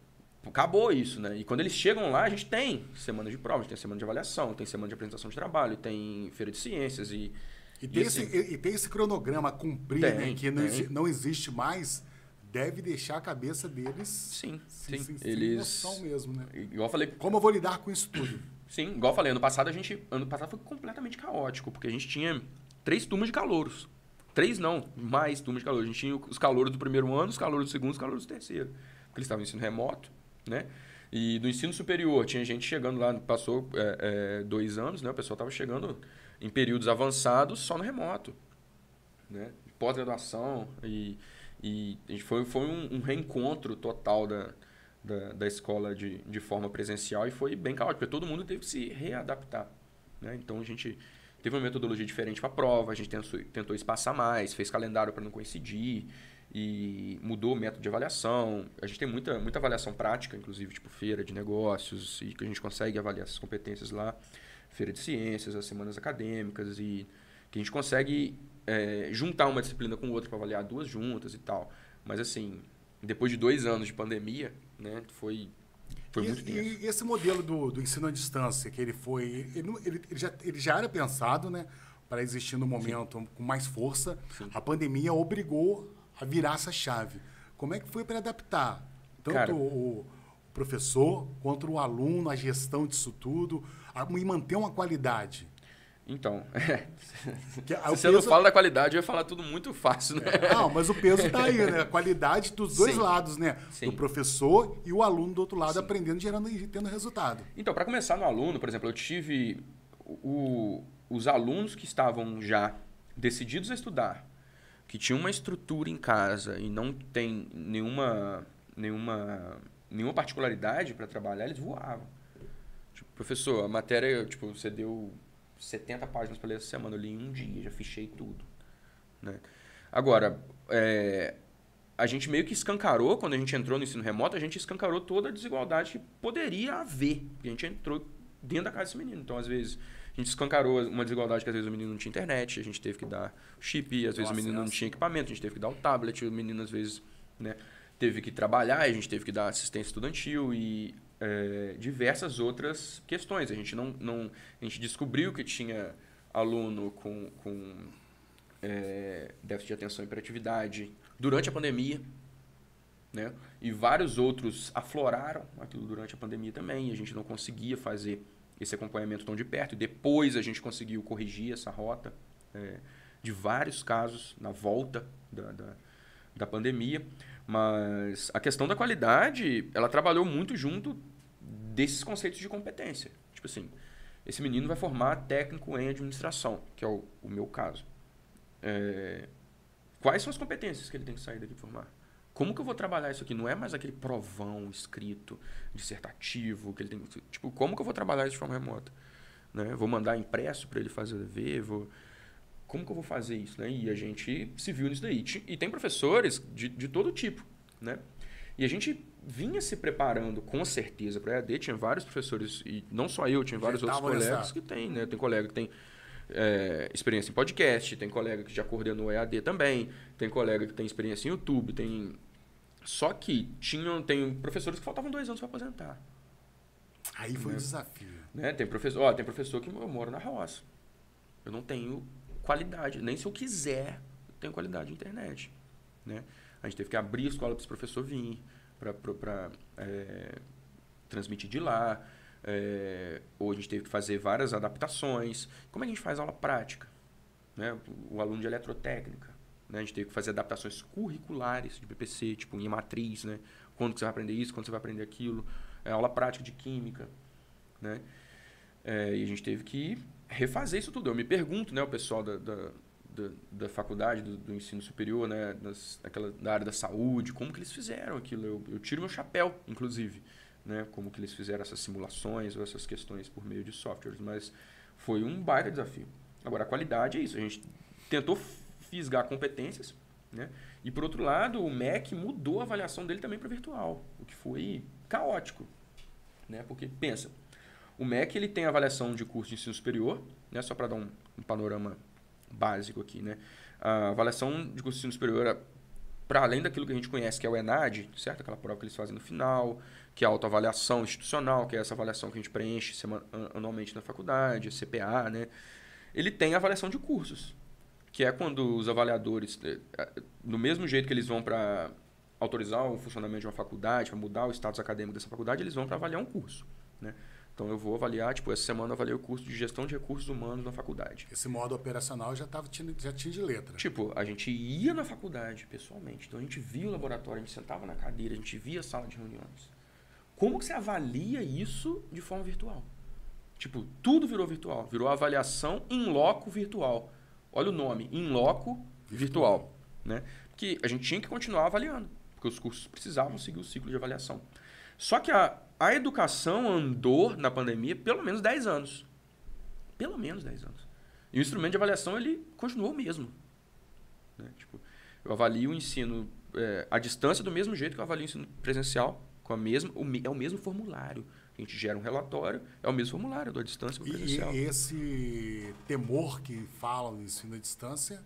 acabou isso, né? E quando eles chegam lá, a gente tem semana de prova, a gente tem semana de avaliação, tem semana de apresentação de trabalho, tem feira de ciências e e tem, e, assim, esse, e, tem esse cronograma a cumprir, né, tem, né, que não, não, existe mais, deve deixar a cabeça deles sim, sim. Sem, Eles... mesmo, né? Igual eu falei. Como eu vou lidar com isso tudo? Sim, igual eu falei, ano passado a gente. Ano passado foi completamente caótico, porque a gente tinha três turmas de calouros. Três não, mais turmas de calouros. A gente tinha os calouros do primeiro ano, os calouros do segundo, os calouros do terceiro. Porque eles estavam no ensino remoto, né? E do ensino superior, tinha gente chegando lá, passou é, é, dois anos, né? O pessoal estava chegando em períodos avançados só no remoto. Né? Pós-graduação e, e foi, foi um, um reencontro total da, da, da, escola de, de forma presencial e foi bem caótico, porque todo mundo teve que se readaptar. Né? Então a gente teve uma metodologia diferente para a prova, a gente tentou, tentou espaçar mais, fez calendário para não coincidir e mudou o método de avaliação. A gente tem muita, muita avaliação prática, inclusive, tipo feira de negócios, e que a gente consegue avaliar essas competências lá, feira de ciências, as semanas acadêmicas, e que a gente consegue é, juntar uma disciplina com outra para avaliar duas juntas e tal. Mas assim, depois de dois anos de pandemia, né, foi foi e, muito e esse modelo do, do, ensino à distância, que ele foi. Ele, ele, ele, já, ele já era pensado né, para existir no momento Sim. com mais força. Sim. A pandemia obrigou a virar essa chave. Como é que foi para adaptar? Tanto Cara, o, professor quanto o aluno, a gestão disso tudo, e manter uma qualidade. Então, é. Que, se você peso... não fala da qualidade, eu ia falar tudo muito fácil, né? É, não, mas o peso está aí, né? A qualidade dos dois Sim. lados, né? Sim. Do professor e o aluno do outro lado Sim. aprendendo, gerando e tendo resultado. Então, para começar no aluno, por exemplo, eu tive o, os alunos que estavam já decididos a estudar, que tinham uma estrutura em casa e não tem nenhuma, nenhuma, nenhuma particularidade para trabalhar, eles voavam. Professor, a matéria, tipo, você deu 70 páginas para ler essa semana. Eu li em um dia, já fichei tudo. Né? Agora, é, a gente meio que escancarou, quando a gente entrou no ensino remoto, a gente escancarou toda a desigualdade que poderia haver. a gente entrou dentro da casa desse menino. Então, às vezes, a gente escancarou uma desigualdade que às vezes o menino não tinha internet, a gente teve que dar chip, às vezes Nossa, o menino não tinha equipamento, a gente teve que dar o tablet, o menino às vezes né, teve que trabalhar, a gente teve que dar assistência estudantil e é, diversas outras questões. A gente não, não a gente descobriu que tinha aluno com, com é, déficit de atenção e hiperatividade durante a pandemia, né? E vários outros afloraram aquilo durante a pandemia também. A gente não conseguia fazer esse acompanhamento tão de perto. E depois a gente conseguiu corrigir essa rota é, de vários casos na volta da, da, da pandemia. Mas a questão da qualidade, ela trabalhou muito junto desses conceitos de competência. Tipo assim, esse menino vai formar técnico em administração, que é o, o meu caso. É, quais são as competências que ele tem que sair daqui formar? Como que eu vou trabalhar isso aqui? Não é mais aquele provão escrito, dissertativo, que ele tem Tipo, como que eu vou trabalhar isso de forma remota? Né? Vou mandar impresso para ele fazer ver, vou... Como que eu vou fazer isso? Né? E a gente se viu nisso daí. E tem professores de, de todo tipo, né? E a gente vinha se preparando com certeza para EAD. Tinha vários professores, e não só eu, tinha vários outros colegas nessa... que tem, né? Tem colega que tem é, experiência em podcast, tem colega que já coordenou EAD também, tem colega que tem experiência em YouTube, tem. Só que tinham, tem professores que faltavam dois anos para aposentar. Aí foi né? um desafio. Né? Tem, professor, ó, tem professor que eu moro na roça. Eu não tenho qualidade. Nem se eu quiser, eu tenho qualidade de internet. Né? A gente teve que abrir a escola para esse professor vir, para é, transmitir de lá. É, ou a gente teve que fazer várias adaptações. Como é que a gente faz aula prática? Né? O aluno de eletrotécnica. Né? A gente teve que fazer adaptações curriculares de BPC, tipo em matriz, né? Quando você vai aprender isso, quando você vai aprender aquilo. É, aula prática de química, né? É, e a gente teve que refazer isso tudo. Eu me pergunto, né, o pessoal da, da, da, da faculdade, do, do, ensino superior, né, das, daquela, da área da saúde, como que eles fizeram aquilo. Eu, eu tiro meu chapéu, inclusive, né, como que eles fizeram essas simulações ou essas questões por meio de softwares, mas foi um baita desafio. Agora, a qualidade é isso, a gente tentou fisgar competências, né, e por outro lado, o MEC mudou a avaliação dele também para virtual, o que foi caótico, né, porque pensa, o MEC ele tem avaliação de curso de ensino superior, né, só para dar um, um panorama básico aqui, né? A avaliação de curso de ensino superior, para além daquilo que a gente conhece, que é o ENAD, certo? Aquela prova que eles fazem no final, que é a autoavaliação institucional, que é essa avaliação que a gente preenche semana, anualmente na faculdade, CPA, né? Ele tem avaliação de cursos, que é quando os avaliadores, eh, eh, no mesmo jeito que eles vão para autorizar o funcionamento de uma faculdade, para mudar o status acadêmico dessa faculdade, eles vão para avaliar um curso, né? Então eu vou avaliar, tipo, essa semana eu avaliei o curso de gestão de recursos humanos na faculdade. Esse modo operacional já tava já tinha de letra. Tipo, a gente ia na faculdade pessoalmente, então a gente via o laboratório, a gente sentava na cadeira, a gente via a sala de reuniões. Como que você avalia isso de forma virtual? Tipo, tudo virou virtual, virou avaliação em loco virtual. Olha o nome, em loco virtual, né? Que a gente tinha que continuar avaliando, porque os cursos precisavam seguir o ciclo de avaliação. Só que a a educação andou na pandemia pelo menos 10 anos. Pelo menos 10 anos. E o instrumento de avaliação ele continuou o mesmo. Né? Tipo, eu avalio o ensino é, à distância do mesmo jeito que eu avalio o ensino presencial, com a mesma, o, é o mesmo formulário. A gente gera um relatório, é o mesmo formulário da distância para presencial. E, e esse temor que falam no ensino à distância?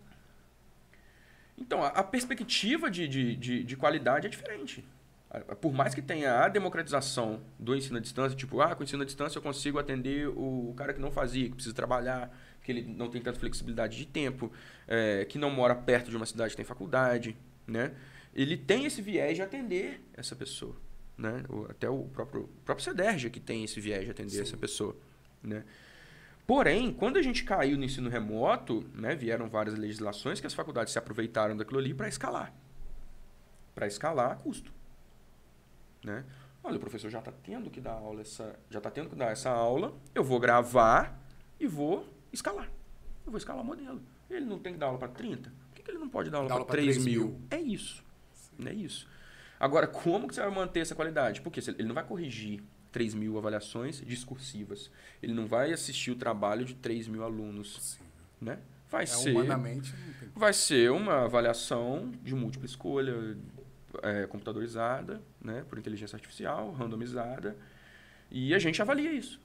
Então, a, a perspectiva de, de, de, de qualidade é diferente. Por mais que tenha a democratização do ensino à distância, tipo, ah, com o ensino à distância eu consigo atender o cara que não fazia, que precisa trabalhar, que ele não tem tanta flexibilidade de tempo, é, que não mora perto de uma cidade que tem faculdade, né? Ele tem esse viés de atender essa pessoa, né? Até o próprio, o próprio CEDERJ que tem esse viés de atender Sim. essa pessoa, né? Porém, quando a gente caiu no ensino remoto, né, vieram várias legislações que as faculdades se aproveitaram daquilo ali para escalar. Para escalar custo. Né? Olha, o professor já está tendo que dar aula essa, já está tendo que dar essa aula, eu vou gravar e vou escalar. Eu vou escalar o modelo. Ele não tem que dar aula para 30? Por que, que ele não pode dar aula para 3 mil? mil? É isso. Sim. É isso. Agora, como que você vai manter essa qualidade? Porque ele não vai corrigir 3 mil avaliações discursivas. Ele não vai assistir o trabalho de 3 mil alunos. Sim. Né? Vai, é, ser, humanamente, vai ser uma avaliação de múltipla escolha, é, computadorizada, né, por inteligência artificial, randomizada, e a gente avalia isso.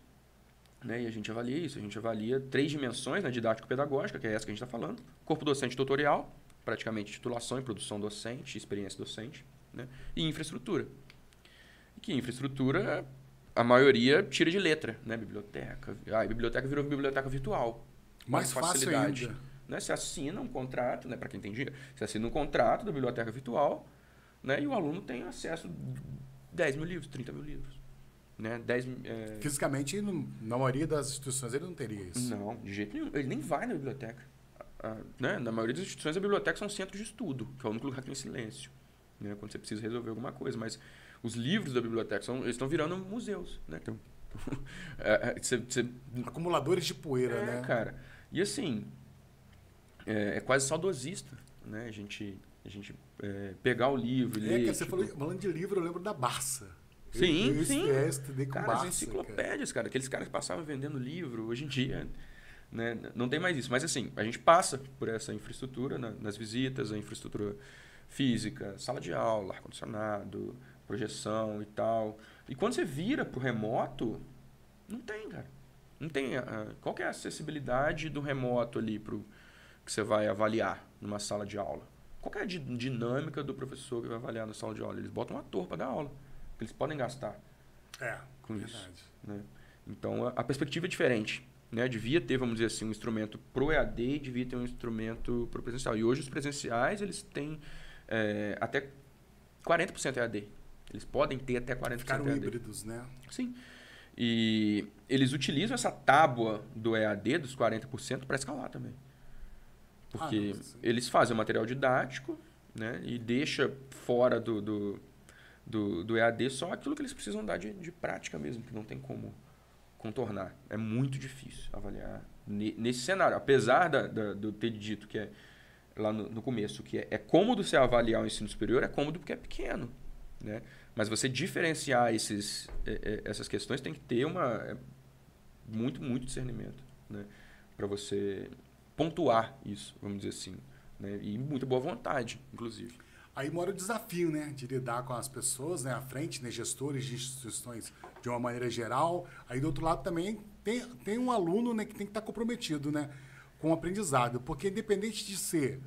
Né, e a gente avalia isso, a gente avalia três dimensões na né, didático-pedagógica, que é essa que a gente está falando, corpo docente tutorial, praticamente titulação e produção docente, experiência docente, né, e infraestrutura. E que infraestrutura, a maioria tira de letra, né, biblioteca. Ah, a biblioteca virou biblioteca virtual. Mais facilidade. Fácil ainda. Né, você assina um contrato, né, para quem tem dinheiro, você assina um contrato da biblioteca virtual, né? E o aluno tem acesso a 10 mil livros, 30 mil livros. Né? 10, é... Fisicamente, na maioria das instituições, ele não teria isso. Não, de jeito nenhum. Ele nem vai na biblioteca. Né? Na maioria das instituições, a biblioteca são centros de estudo, que é o único lugar que tem silêncio. Né? Quando você precisa resolver alguma coisa. Mas os livros da biblioteca são, eles estão virando museus. Né? Então, é, você, você... Acumuladores de poeira, é, né? cara. E assim, é, é quase saudosista. Né? A gente a gente é, pegar o livro e é, ler. Você tipo... falou, falando de livro, eu lembro da Barça. Sim, eu, eu sim. É, estudei com cara, Barça, as enciclopédias, cara. cara. Aqueles caras que passavam vendendo livro, hoje em dia, né, não tem mais isso. Mas assim, a gente passa por essa infraestrutura né, nas visitas, a infraestrutura física, sala de aula, ar-condicionado, projeção e tal. E quando você vira pro remoto, não tem, cara. Não tem. Uh, qual é a acessibilidade do remoto ali pro que você vai avaliar numa sala de aula? Qual é a dinâmica do professor que vai avaliar na sala de aula? Eles botam um ator para dar aula. Eles podem gastar é, com verdade. isso. Né? Então, a, a, perspectiva é diferente. Né? Devia ter, vamos dizer assim, um instrumento pro EAD e devia ter um instrumento pro presencial. E hoje os presenciais, eles têm é, até 40% EAD. Eles podem ter até 40% Ficaram EAD. híbridos, né? Sim. E eles utilizam essa tábua do EAD, dos 40%, para escalar também. Porque ah, eles fazem o material didático né, e deixa fora do, do, do, do, EAD só aquilo que eles precisam dar de, de prática mesmo, que não tem como contornar. É muito difícil avaliar nesse cenário. Apesar da, da, do ter dito que é lá no, no começo, que é, é cômodo você avaliar o ensino superior, é cômodo porque é pequeno. Né? Mas você diferenciar esses, é, é, essas questões tem que ter uma, é, muito, muito discernimento né? para você pontuar isso, vamos dizer assim. Né? E muita boa vontade, inclusive. Aí mora o desafio, né? De lidar com as pessoas, né? À frente, né? Gestores de instituições de uma maneira geral. Aí do outro lado também tem, tem um aluno né, que tem que estar comprometido, né? Com o aprendizado. Porque independente de ser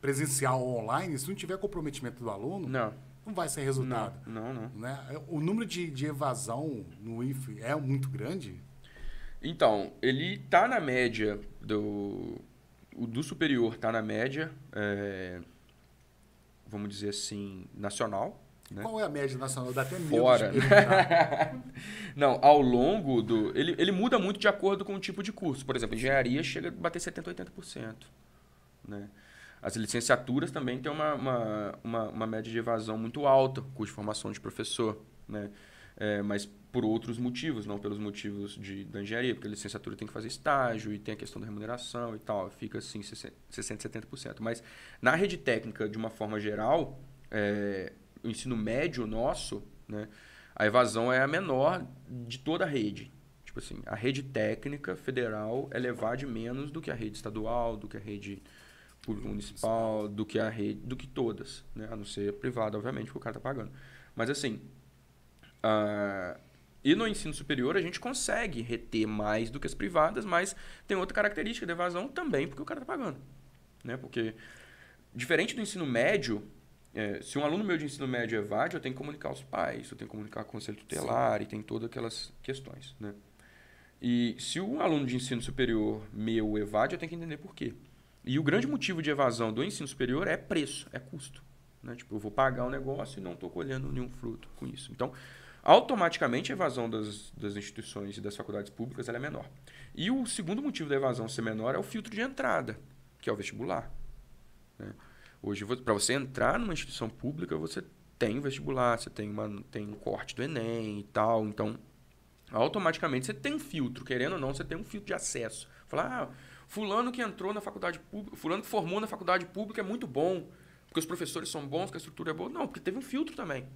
presencial ou online, se não tiver comprometimento do aluno, não, não vai ser resultado. Não, não. não. Né? O número de, de evasão no IF é muito grande? Então, ele está na média do o do superior está na média, é, vamos dizer assim, nacional. Né? Qual é a média nacional? Dá até medo Fora. Não, ao longo do... Ele, ele muda muito de acordo com o tipo de curso. Por exemplo, engenharia chega a bater 70%, 80%. Né? As licenciaturas também têm uma, uma, uma, uma média de evasão muito alta, custo de formação de professor. Né? É, mas por outros motivos, não pelos motivos de, da engenharia, porque a licenciatura tem que fazer estágio e tem a questão da remuneração e tal, fica assim 60%, 70%. Mas na rede técnica, de uma forma geral, é, o ensino médio nosso, né, a evasão é a menor de toda a rede. Tipo assim, a rede técnica federal é levar de menos do que a rede estadual, do que a rede municipal, do que a rede, do que todas, né? A não ser privada, obviamente, porque o cara tá pagando. Mas assim, uh, e no ensino superior a gente consegue reter mais do que as privadas, mas tem outra característica de evasão também, porque o cara tá pagando, né? Porque diferente do ensino médio, é, se um aluno meu de ensino médio evade, eu tenho que comunicar aos pais, eu tenho que comunicar com o conselho tutelar Sim. e tem todas aquelas questões, né? E se um aluno de ensino superior meu evade, eu tenho que entender por quê. E o grande motivo de evasão do ensino superior é preço, é custo. Né? Tipo, eu vou pagar um negócio e não estou colhendo nenhum fruto com isso. Então, automaticamente a evasão das, das instituições e das faculdades públicas é menor. E o segundo motivo da evasão ser menor é o filtro de entrada, que é o vestibular. Né? Hoje, para você entrar numa instituição pública, você tem vestibular, você tem, uma, tem um corte do Enem e tal. Então, automaticamente você tem um filtro, querendo ou não, você tem um filtro de acesso. Falar, ah, fulano que entrou na faculdade pública, fulano que formou na faculdade pública é muito bom, porque os professores são bons, porque a estrutura é boa. Não, porque teve um filtro também.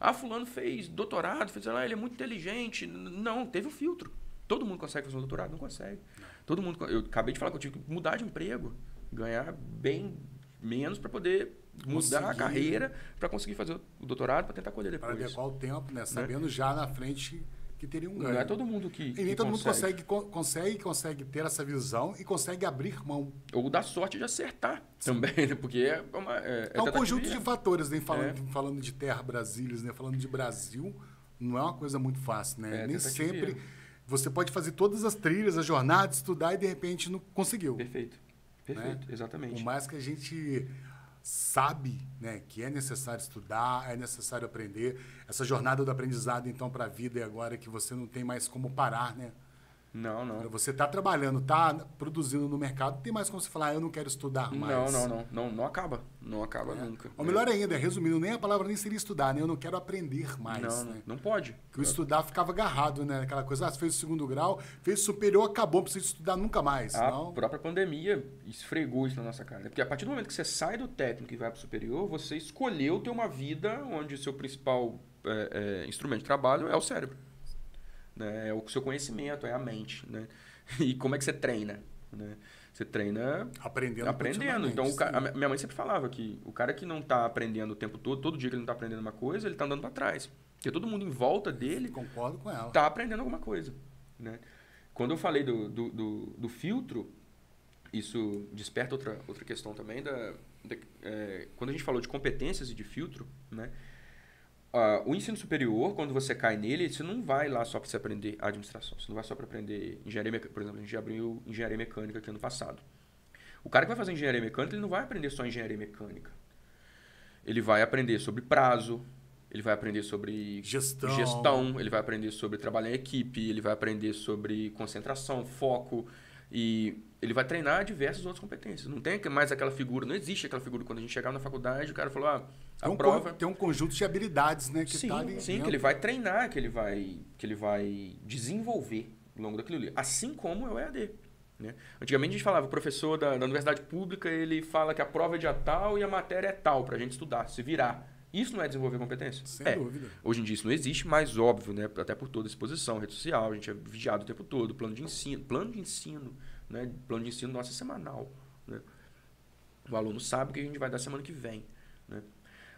Ah, fulano fez doutorado, fez, ah, ele é muito inteligente. Não, teve um filtro. Todo mundo consegue fazer um doutorado? Não consegue. Todo mundo, eu acabei de falar que eu tive que mudar de emprego, ganhar bem menos para poder mudar conseguir. a carreira para conseguir fazer o doutorado para tentar colher depois. Para adequar o tempo, né? Sabendo né? já na frente que teria um ganho. Não é todo mundo que. E nem que todo consegue. mundo consegue, consegue, consegue ter essa visão e consegue abrir mão. Ou dar sorte de acertar Sim. também, né? Porque é uma. É, é, é um conjunto de fatores, né? Falando, é. falando de terra Brasília, né? Falando de Brasil, não é uma coisa muito fácil, né? É, nem sempre. Você pode fazer todas as trilhas, as jornadas, estudar e de repente não conseguiu. Perfeito. Perfeito, né? exatamente. Por mais que a gente sabe né, que é necessário estudar, é necessário aprender. Essa jornada do aprendizado, então, para a vida é agora que você não tem mais como parar, né? Não, não. Você está trabalhando, está produzindo no mercado, tem mais como você falar, ah, eu não quero estudar mais. Não, não, não. Não, não acaba. Não acaba é. nunca. Ou melhor ainda, resumindo, nem a palavra nem seria estudar, né? Eu não quero aprender mais. Não, né? não pode. Porque o estudar ficava agarrado, né? Aquela coisa, ah, você fez o segundo grau, fez o superior, acabou, não precisa estudar nunca mais. A não. própria pandemia esfregou isso na nossa cara. Né? Porque a partir do momento que você sai do técnico e vai para o superior, você escolheu ter uma vida onde o seu principal é, é, instrumento de trabalho é o cérebro. Né? É o seu conhecimento, é a mente, né? E como é que você treina? Né? Você treina aprendendo. Aprendendo. Então, cara, a minha mãe sempre falava que o cara que não está aprendendo o tempo todo, todo dia que ele não está aprendendo uma coisa, ele está andando para trás. Porque todo mundo em volta dele Concordo com ela. está aprendendo alguma coisa. Né? Quando eu falei do, do, do, do, filtro, isso desperta outra, outra questão também. Da, da é, quando a gente falou de competências e de filtro, né? Uh, o ensino superior, quando você cai nele, você não vai lá só para você aprender administração. Você não vai só para aprender engenharia mecânica. Por exemplo, a gente abriu engenharia mecânica aqui ano passado. O cara que vai fazer engenharia mecânica, ele não vai aprender só engenharia mecânica. Ele vai aprender sobre prazo, ele vai aprender sobre gestão. gestão, ele vai aprender sobre trabalhar em equipe, ele vai aprender sobre concentração, foco e ele vai treinar diversas outras competências. Não tem mais aquela figura, não existe aquela figura quando a gente chegava na faculdade, o cara falou: "Ah, tem um, prova. Tem um conjunto de habilidades, né? Que sim, tá ali sim, dentro. que ele vai treinar, que ele vai, que ele vai desenvolver ao longo daquilo ali. Assim como é o EAD. Né? Antigamente a gente falava, o professor da, da, universidade pública ele fala que a prova é dia tal e a matéria é tal, para a gente estudar, se virar. Isso não é desenvolver competência? Sem é. dúvida. Hoje em dia isso não existe, mas óbvio, né? até por toda a exposição, rede social, a gente é vigiado o tempo todo, plano de ensino, plano de ensino, né? plano de ensino nosso é semanal. Né? O aluno sabe o que a gente vai dar semana que vem. Né?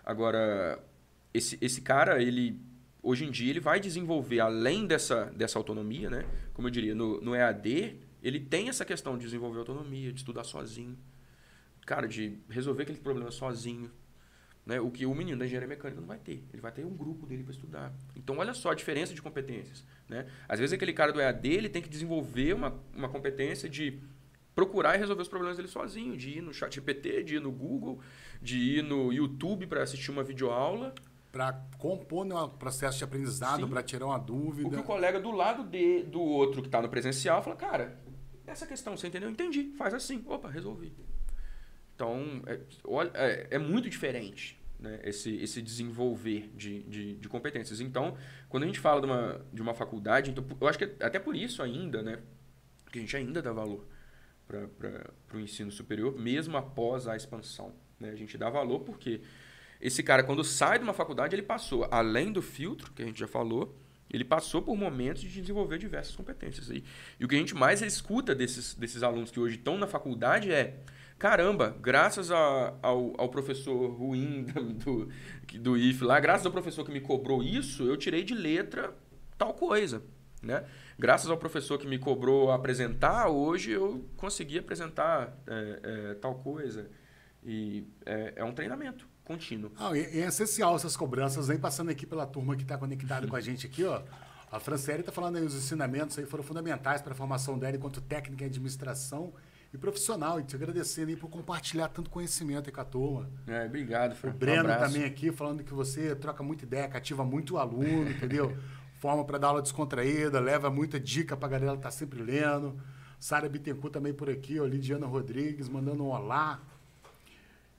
Agora, esse, esse cara, ele hoje em dia, ele vai desenvolver, além dessa, dessa autonomia, né? como eu diria, no, no EAD, ele tem essa questão de desenvolver autonomia, de estudar sozinho. Cara, de resolver aquele problema sozinho. Né? O que o menino da engenharia mecânica não vai ter. Ele vai ter um grupo dele para estudar. Então, olha só a diferença de competências. Né? Às vezes, aquele cara do EAD ele tem que desenvolver uma, uma competência de procurar e resolver os problemas dele sozinho, de ir no chat GPT, de ir no Google, de ir no YouTube para assistir uma videoaula. Para compor no processo de aprendizado, para tirar uma dúvida. O que o colega do lado de, do outro que está no presencial fala, cara, essa questão você entendeu? Entendi, faz assim. Opa, resolvi. Então, é, é, é muito diferente né, esse, esse desenvolver de, de, de, competências. Então, quando a gente fala de uma, de uma faculdade, então, eu acho que até por isso ainda, né, que a gente ainda dá valor para o ensino superior, mesmo após a expansão. Né? A gente dá valor porque esse cara, quando sai de uma faculdade, ele passou, além do filtro, que a gente já falou, Ele passou por momentos de desenvolver diversas competências. E, e o que a gente mais escuta desses, desses alunos que hoje estão na faculdade é caramba, graças a, ao, ao professor ruim do, do IF lá, graças ao professor que me cobrou isso, eu tirei de letra tal coisa. Né? Graças ao professor que me cobrou apresentar, hoje eu consegui apresentar é, é, tal coisa. E é, é um treinamento contínuo. Ah, é, essencial essas cobranças, vem passando aqui pela turma que está conectada com a gente aqui, ó. A Franciele está falando aí, os ensinamentos aí foram fundamentais para a formação dela enquanto técnica em administração e profissional. E te agradecendo aí por compartilhar tanto conhecimento aí com a turma. É, obrigado, Fran. O Breno um também aqui falando que você troca muita ideia, cativa muito o aluno, entendeu? Forma para dar aula descontraída, leva muita dica para a galera estar tá sempre lendo. Sara Bittencourt também por aqui, ó, Lidiana Rodrigues mandando um olá.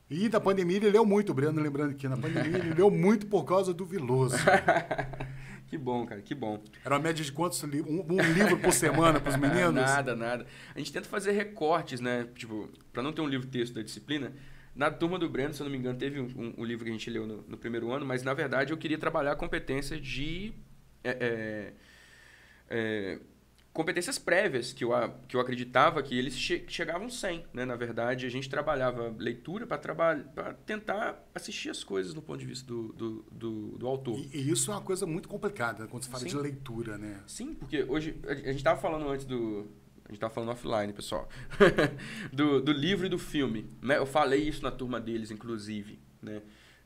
E na pandemia ele leu muito, Breno, lembrando que na pandemia ele leu muito por causa do Viloso. que bom, cara, que bom. Era uma média de quantos um, um livro por semana para os meninos? nada, nada. A gente tenta fazer recortes, né? Tipo, para não ter um livro texto da disciplina. Na turma do Breno, se eu não me engano, teve um, um, um livro que a gente leu no, no, primeiro ano, mas na verdade eu queria trabalhar a competência de. É, é, é, competências prévias que eu, que eu acreditava que eles che chegavam sem. Né? Na verdade, a gente trabalhava leitura para tentar assistir as coisas no ponto de vista do, do, do, do autor. E, e, isso é uma coisa muito complicada quando você fala Sim. de leitura, né? Sim, porque hoje a gente estava falando antes do. A gente estava falando offline, pessoal. do, do livro e do filme. Né? Eu falei isso na turma deles, inclusive. Né?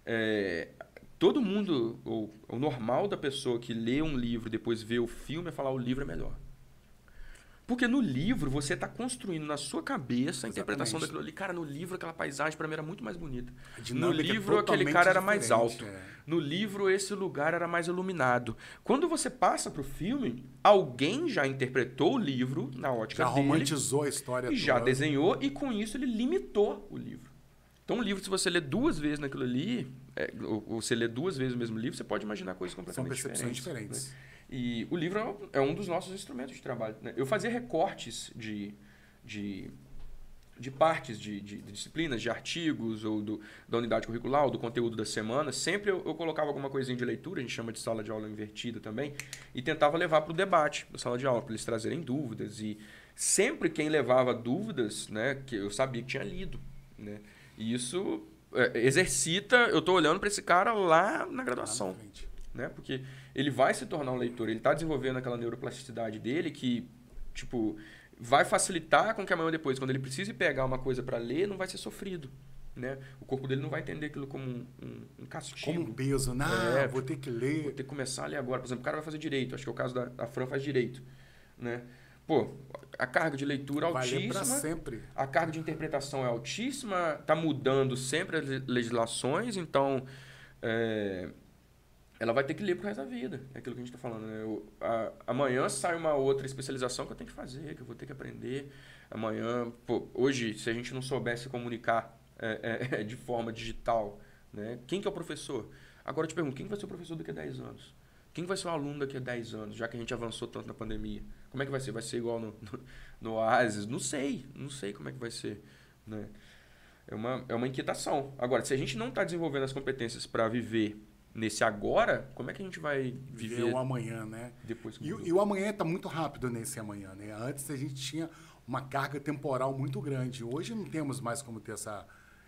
É, todo mundo, ou o normal da pessoa que lê um livro e depois vê o filme é falar o livro é melhor. Porque no livro você está construindo na sua cabeça a Exatamente. interpretação daquilo ali. Cara, no livro aquela paisagem para mim era muito mais bonita. No é livro é aquele cara era mais alto. É. No livro esse lugar era mais iluminado. Quando você passa para o filme, alguém já interpretou o livro na ótica já dele. Já romantizou a história. E já desenhou e com isso ele limitou o livro. Então, um livro, se você lê duas vezes naquilo ali, é, ou, você lê duas vezes o mesmo livro, você pode imaginar coisas completamente São percepções diferentes. diferentes. Né? E o livro é, é um dos nossos instrumentos de trabalho. Né? Eu fazia recortes de, de, de partes de, de, de, disciplinas, de artigos, ou do, da unidade curricular, ou do conteúdo da semana. Sempre eu, eu, colocava alguma coisinha de leitura, a gente chama de sala de aula invertida também, e tentava levar para o debate da sala de aula, para eles trazerem dúvidas. E sempre quem levava dúvidas, né, que eu sabia que tinha lido. Né? E isso é, exercita, eu estou olhando para esse cara lá na graduação. Né? Porque ele vai se tornar um leitor, ele está desenvolvendo aquela neuroplasticidade dele que, tipo, vai facilitar com que amanhã depois, quando ele precise pegar uma coisa para ler, não vai ser sofrido. Né? O corpo dele não vai entender aquilo como um, um, um castigo. Como um peso. Não, é, vou ter que ler. Vou ter que começar a ler agora. Por exemplo, o cara vai fazer direito. Acho que é o caso da, da Fran faz direito. Né? Pô, a carga de leitura é altíssima. sempre. A carga de interpretação é altíssima. Está mudando sempre as legislações. Então, é, ela vai ter que ler pro resto da vida. É aquilo que a gente está falando. Né? Eu, a, amanhã sai uma outra especialização que eu tenho que fazer, que eu vou ter que aprender. Amanhã, pô, hoje, se a gente não soubesse comunicar é, é, de forma digital, né? quem que é o professor? Agora eu te pergunto, quem vai ser o professor daqui a 10 anos? Quem vai ser o aluno daqui a 10 anos, já que a gente avançou tanto na pandemia? Como é que vai ser? Vai ser igual no, no, no Oasis? Não sei, não sei como é que vai ser. Né? É, uma, é uma inquietação. Agora, se a gente não está desenvolvendo as competências para viver nesse agora, como é que a gente vai viver o amanhã, né? Depois e, e, o amanhã está muito rápido nesse amanhã, né? Antes a gente tinha uma carga temporal muito grande. Hoje não temos mais como ter essa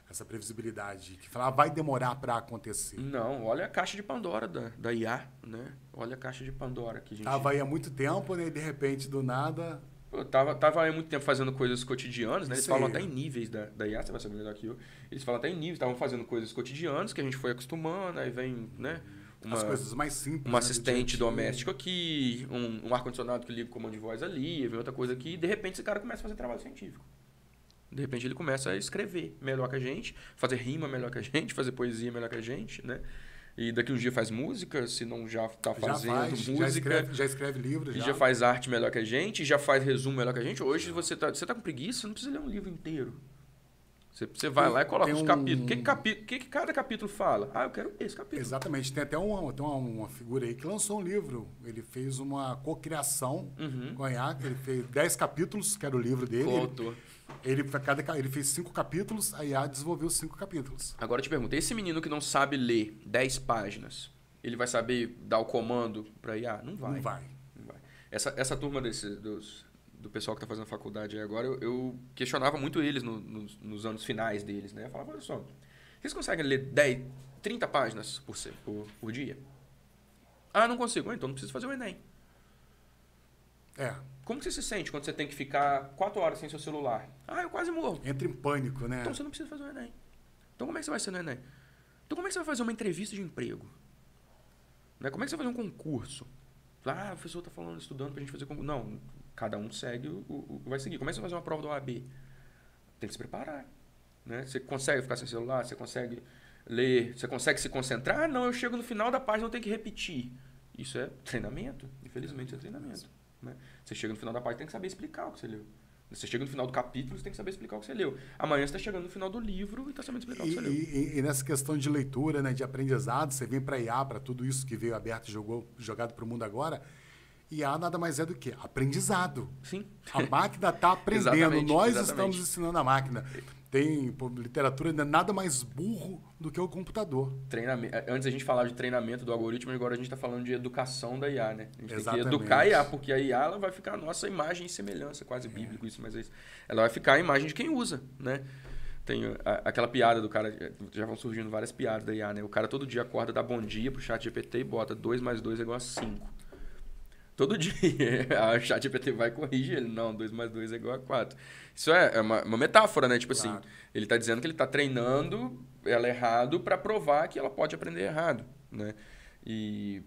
essa previsibilidade que falar ah, vai demorar para acontecer. Não, olha a caixa de Pandora da, da IA, né? Olha a caixa de Pandora que a gente tava aí há muito tempo, né? E de repente do nada eu tava, tava aí muito tempo fazendo coisas cotidianas, né? Eles falam até em níveis da, da IA, você vai saber melhor que eu. Eles falam até em níveis, estavam fazendo coisas cotidianas que a gente foi acostumando, aí vem, né? Uma, As coisas mais simples. Um né, assistente doméstico aqui, um, um ar-condicionado que liga o comando de voz ali, vem outra coisa aqui, e de repente esse cara começa a fazer trabalho científico. De repente ele começa a escrever melhor que a gente, fazer rima melhor que a gente, fazer poesia melhor que a gente, né? E daqui uns dias faz música, se não já está fazendo já faz, música. Já escreve, já escreve livro. E já. já faz arte melhor que a gente, já faz resumo melhor que a gente. Hoje você está você tá com preguiça, você não precisa ler um livro inteiro. Você, você vai tem, lá e coloca os um... capítulos. O que, capi... que, que cada capítulo fala? Ah, eu quero esse capítulo. Exatamente. Tem até uma, tem uma, uma figura aí que lançou um livro. Ele fez uma cocriação uhum. com a Ele fez 10 capítulos, que era o livro dele. O autor. Ele, cada, ele fez cinco capítulos, a IA desenvolveu cinco capítulos. Agora eu te pergunto, esse menino que não sabe ler 10 páginas, ele vai saber dar o comando para IA? Não vai. Não vai. Não vai. Essa, essa turma desse, dos, do pessoal que está fazendo faculdade aí agora, eu, eu questionava muito eles no, nos, nos, anos finais deles. Né? Eu falava, olha só, vocês conseguem ler 10, 30 páginas por, por, por dia? Ah, não consigo. Ah, então não preciso fazer o Enem. É. Como que você se sente quando você tem que ficar 4 horas sem seu celular? Ah, eu quase morro. Entra em pânico, né? Então você não precisa fazer o Enem. Então como é que você vai ser no Enem? Então como é que você vai fazer uma entrevista de emprego? Né? Como é que você vai fazer um concurso? Ah, o professor está falando, estudando para a gente fazer concurso. Não, cada um segue o, o, vai seguir. Como é que você vai fazer uma prova do OAB? Tem que se preparar. Né? Você consegue ficar sem celular? Você consegue ler? Você consegue se concentrar? Ah, não, eu chego no final da página, eu tenho que repetir. Isso é treinamento. Infelizmente, é treinamento. Né? Você chega no final da página, tem que saber explicar o que você leu. Você chega no final do capítulo, você tem que saber explicar o que você leu. Amanhã você está chegando no final do livro e está sabendo explicar e, o que você leu. E, e, nessa questão de leitura, né, de aprendizado, você vem para IA, para tudo isso que veio aberto e jogou, jogado para o mundo agora, IA nada mais é do que aprendizado. Sim. A máquina está aprendendo, nós exatamente. estamos ensinando a máquina. Tem pô, literatura ainda nada mais burro do que o computador. Treinamento. Antes a gente falava de treinamento do algoritmo, agora a gente está falando de educação da IA, né? A gente Exatamente. tem que educar a IA, porque a IA ela vai ficar a nossa imagem e semelhança, quase é. bíblico isso, mas é isso. ela vai ficar a imagem de quem usa, né? Tem a, aquela piada do cara, já vão surgindo várias piadas da IA, né? O cara todo dia acorda, dá bom dia pro chat GPT e bota 2 mais 2 é igual a 5. Todo dia. A chat GPT vai corrigir ele. Não, 2 mais 2 é igual a 4. Isso é, é uma, uma metáfora, né? Tipo assim, claro. assim, ele está dizendo que ele está treinando ela errado para provar que ela pode aprender errado, né? E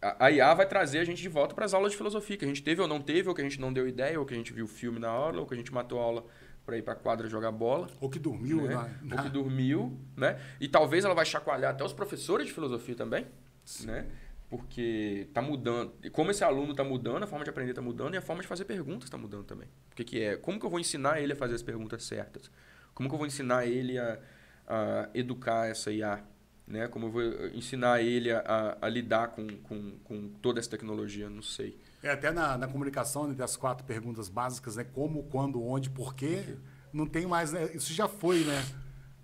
a IA vai trazer a gente de volta para as aulas de filosofia, que a gente teve ou não teve, ou que a gente não deu ideia, ou que a gente viu filme na aula, ou que a gente matou a aula para ir para a quadra jogar bola. Ou que dormiu, né? Na, Ou que dormiu, né? E talvez ela vai chacoalhar até os professores de filosofia também, Sim. né? Porque está mudando. E como esse aluno está mudando, a forma de aprender está mudando e a forma de fazer perguntas está mudando também. O que, que é? Como que eu vou ensinar ele a fazer as perguntas certas? Como que eu vou ensinar ele a, a educar essa IA? Né? Como eu vou ensinar ele a, a, lidar com, com, com toda essa tecnologia? Não sei. É, até na, na comunicação, entre as quatro perguntas básicas, né? Como, quando, onde, porquê, não tem mais, né? Isso já foi, né?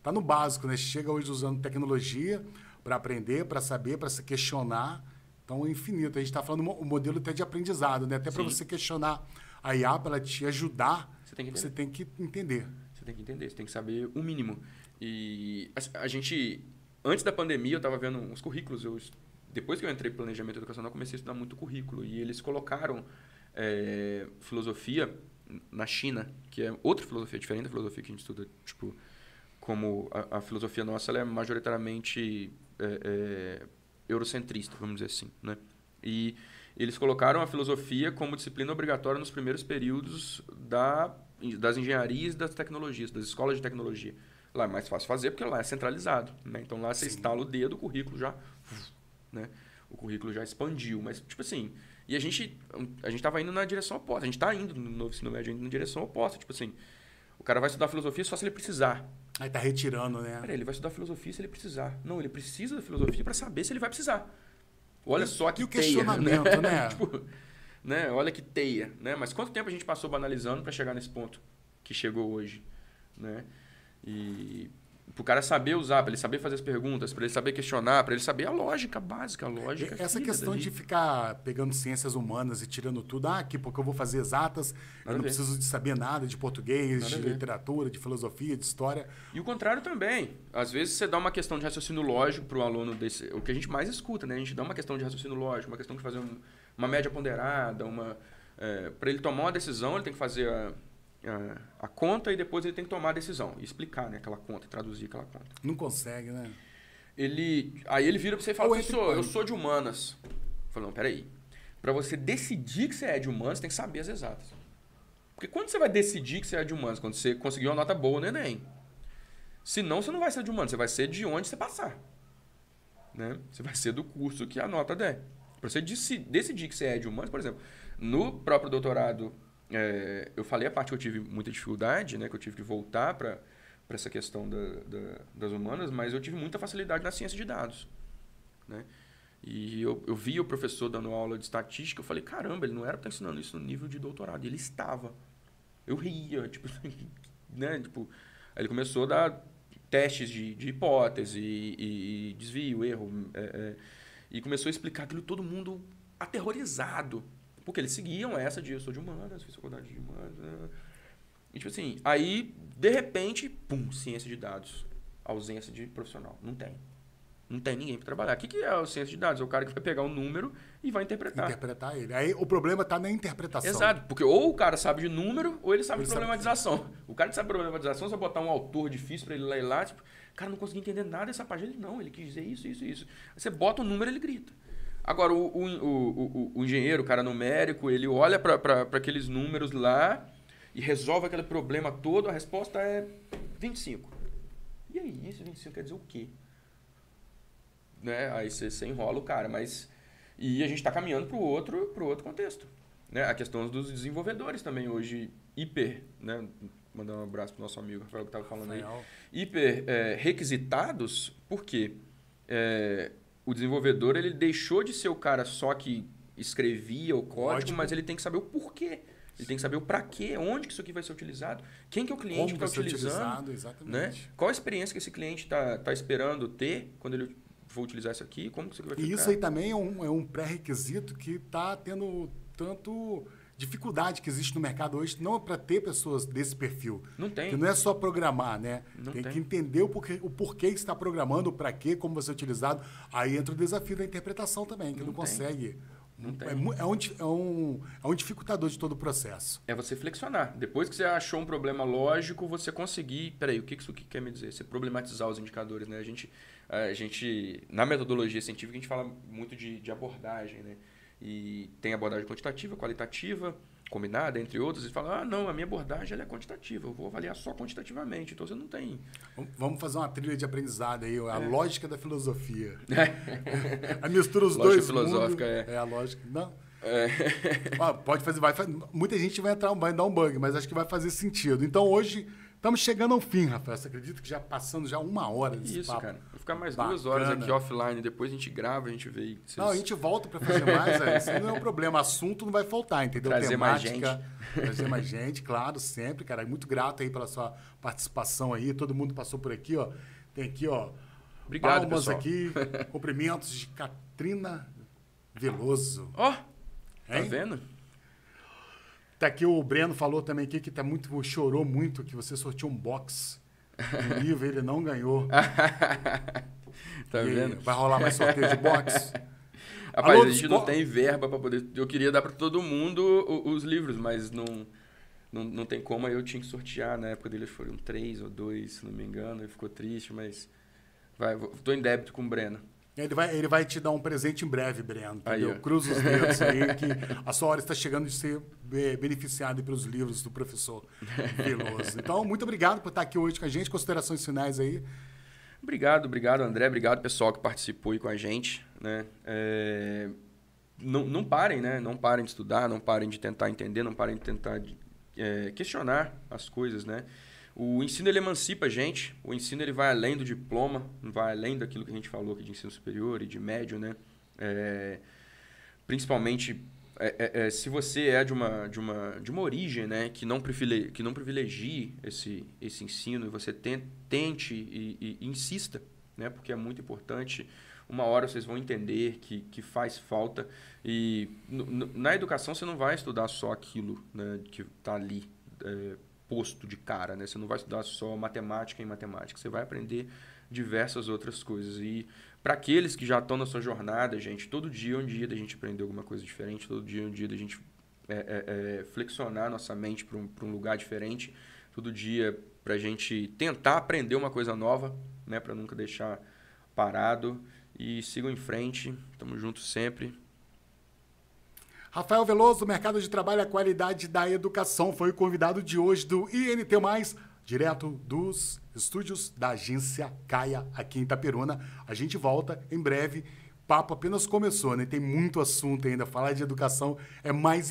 Tá no básico, né? Chega hoje usando tecnologia para aprender, para saber, para se questionar então, é infinito. A gente está falando o modelo até de aprendizado, né? Até para você questionar a IA, para te ajudar, você tem, você tem, que entender. Você tem que entender, você tem que saber o mínimo. E a, a gente, antes da pandemia, eu estava vendo uns currículos. Eu, depois que eu entrei em planejamento educacional, comecei a estudar muito currículo. E eles colocaram é, filosofia na China, que é outra filosofia, diferente da filosofia que a gente estuda. Tipo, como a, a filosofia nossa ela é majoritariamente... É, é, eurocentrista, vamos dizer assim, né? E eles colocaram a filosofia como disciplina obrigatória nos primeiros períodos da, das engenharias e das tecnologias, das escolas de tecnologia. Lá é mais fácil fazer porque lá é centralizado, né? Então lá você Sim. instala o dedo, o currículo já, né? O currículo já expandiu, mas tipo assim, e a gente a gente estava indo na direção oposta, a gente está indo no novo ensino médio indo na direção oposta, tipo assim, o cara vai estudar filosofia só se ele precisar. Aí tá retirando, né? Peraí, ele vai estudar filosofia se ele precisar. Não, ele precisa da filosofia para saber se ele vai precisar. Olha e, só que e o teia, questionamento, né? né? tipo, né? Olha que teia, né? Mas quanto tempo a gente passou banalizando para chegar nesse ponto que chegou hoje, né? E para o cara saber usar, para ele saber fazer as perguntas, para ele saber questionar, para ele saber a lógica básica, a lógica. Essa questão de ficar pegando ciências humanas e tirando tudo, ah, aqui porque eu vou fazer exatas, nada eu não preciso de saber nada de português, nada de literatura, de filosofia, de história. E o contrário também. Às vezes você dá uma questão de raciocínio lógico para o aluno desse, o que a gente mais escuta, né? A gente dá uma questão de raciocínio lógico, uma questão de fazer um, uma média ponderada, uma é, para ele tomar uma decisão, ele tem que fazer a a, conta e depois ele tem que tomar a decisão e explicar né, aquela conta, traduzir aquela conta. Não consegue, né? Ele, aí ele vira para você e fala, professor, eu sou de humanas. Eu falo, não, peraí. Para você decidir que você é de humanas, tem que saber as exatas. Porque quando você vai decidir que você é de humanas? Quando você conseguiu uma nota boa no Enem. Senão, você não vai ser de humanas, você vai ser de onde você passar. Né? Você vai ser do curso que a nota der. Para você decidir que você é de humanas, por exemplo, no próprio doutorado é, eu falei a parte que eu tive muita dificuldade, né, que eu tive que voltar para essa questão da, da, das humanas, mas eu tive muita facilidade na ciência de dados. Né? E eu, eu vi o professor dando aula de estatística, eu falei, caramba, ele não era para estar ensinando isso no nível de doutorado, e ele estava. Eu ria, tipo, né, tipo, aí ele começou a dar testes de, de hipótese e, e desvio, erro, é, é, E começou a explicar aquilo todo mundo aterrorizado. Porque eles seguiam essa de eu sou de humanas, fiz faculdade de humanas. Né? E tipo assim, aí, de repente, pum, ciência de dados. Ausência de profissional. Não tem. Não tem ninguém para trabalhar. O que, que é o ciência de dados? É o cara que vai pegar um número e vai interpretar. Interpretar ele. Aí o problema está na interpretação. Exato, porque ou o cara sabe de número ou ele sabe ele de problematização. Sabe... O cara que sabe de problematização, você botar um autor difícil para ele ler lá, tipo, cara, não consegui entender nada dessa página. Ele não, ele quis dizer isso, isso, isso. Aí você bota um número ele grita. Agora, o, o, o, o, engenheiro, o cara numérico, ele olha para aqueles números lá e resolve aquele problema todo, a resposta é 25. E aí, esse 25 quer dizer o quê? Né? Aí você, você enrola o cara, mas... E a gente está caminhando para o outro, pro outro contexto. Né? A questão dos desenvolvedores também hoje, hiper, né? mandar um abraço para o nosso amigo Rafael que estava falando Rafael. aí, hiper é, requisitados, porque é, o desenvolvedor ele deixou de ser o cara só que escrevia o código, Ótimo. mas ele tem que saber o porquê. Ele tem que saber o para quê, onde que isso aqui vai ser utilizado, quem que é o cliente Como que está utilizando, exatamente. Né? qual a experiência que esse cliente está tá esperando ter quando ele for utilizar isso aqui, como que isso aqui vai ficar. E isso aí também é um, é um pré-requisito que está tendo tanto dificuldade que existe no mercado hoje, não é para ter pessoas desse perfil. Não tem. Que não é só programar, né? Não tem, tem. que entender o porquê, o porquê que está programando, para quê, como vai ser utilizado. Aí entra o desafio da interpretação também, que não, não consegue. Não tem. É, é, um, é, um, é um dificultador de todo o processo. É você flexionar. Depois que você achou um problema lógico, você conseguir. Peraí, o que isso quer me dizer? Você problematizar os indicadores, né? A gente, a gente na metodologia científica, a gente fala muito de, de abordagem, né? E tem abordagem quantitativa, qualitativa, combinada, entre outros. E fala, ah, não, a minha abordagem é quantitativa, eu vou avaliar só quantitativamente. Então você não tem. Vamos fazer uma trilha de aprendizado aí, a é. lógica da filosofia. a mistura os lógica dois. filosófica, mundo, é. É a lógica. Não. É. ah, pode fazer, vai, muita gente vai entrar, vai dar um bug, mas acho que vai fazer sentido. Então hoje Estamos chegando ao fim, Rafael. Você acredita que já passando já uma hora desse Isso, papo? cara. Vou ficar mais Bacana. duas horas aqui offline. Depois a gente grava, a gente vê. Vocês... Não, a gente volta para fazer mais. É, isso não é um problema. Assunto não vai faltar, entendeu? Trazer Temática, mais gente. Trazer mais gente, claro, sempre, cara. Muito grato aí pela sua participação aí. Todo mundo passou por aqui, ó. Tem aqui, ó. Obrigado, palmas pessoal. aqui. Cumprimentos de Katrina Veloso. Ó, oh, tá vendo? Tá aqui o Breno falou também aqui que tá muito, chorou muito que você sortiu um box no livro, ele não ganhou. tá e vendo? Vai rolar mais sorteio de box? Rapaz, Alô, a gente não tem verba para poder. Eu queria dar para todo mundo os livros, mas não, não, não tem como. Eu tinha que sortear. Na época dele foram três ou dois, se não me engano. Ele ficou triste, mas. Vai, tô em débito com o Breno. Ele vai, ele vai te dar um presente em breve, Breno. Entendeu? Cruza os dedos aí, que a sua hora está chegando de ser beneficiado pelos livros do professor Veloso. Então, muito obrigado por estar aqui hoje com a gente. Considerações finais aí. Obrigado, obrigado, André. Obrigado, pessoal, que participou aí com a gente. Né? É... Não, não parem, né? Não parem de estudar, não parem de tentar entender, não parem de tentar é, questionar as coisas, né? O ensino ele emancipa a gente, o ensino ele vai além do diploma, vai além daquilo que a gente falou aqui de ensino superior e de médio, né? É, principalmente é, é, é, se você é de uma, de uma, de uma origem né, que, não privilegie, que não privilegie esse, esse ensino, você tente, e, e, e, insista, né, porque é muito importante. Uma hora vocês vão entender que, que faz falta. E na educação você não vai estudar só aquilo né, que está ali é, posto de cara, né? Você não vai estudar só matemática em matemática, você vai aprender diversas outras coisas. E para aqueles que já estão na sua jornada, gente, todo dia é um dia da gente aprender alguma coisa diferente, todo dia é um dia da gente é, é, é, flexionar nossa mente para um, um lugar diferente, todo dia para a gente tentar aprender uma coisa nova, né? Para nunca deixar parado. E sigam em frente, estamos juntos sempre. Rafael Veloso, Mercado de Trabalho a Qualidade da Educação, foi o convidado de hoje do INT+, direto dos estúdios da agência Caia, aqui em Itaperuna. A gente volta em breve. Papo apenas começou, né? Tem muito assunto ainda. Falar de educação é mais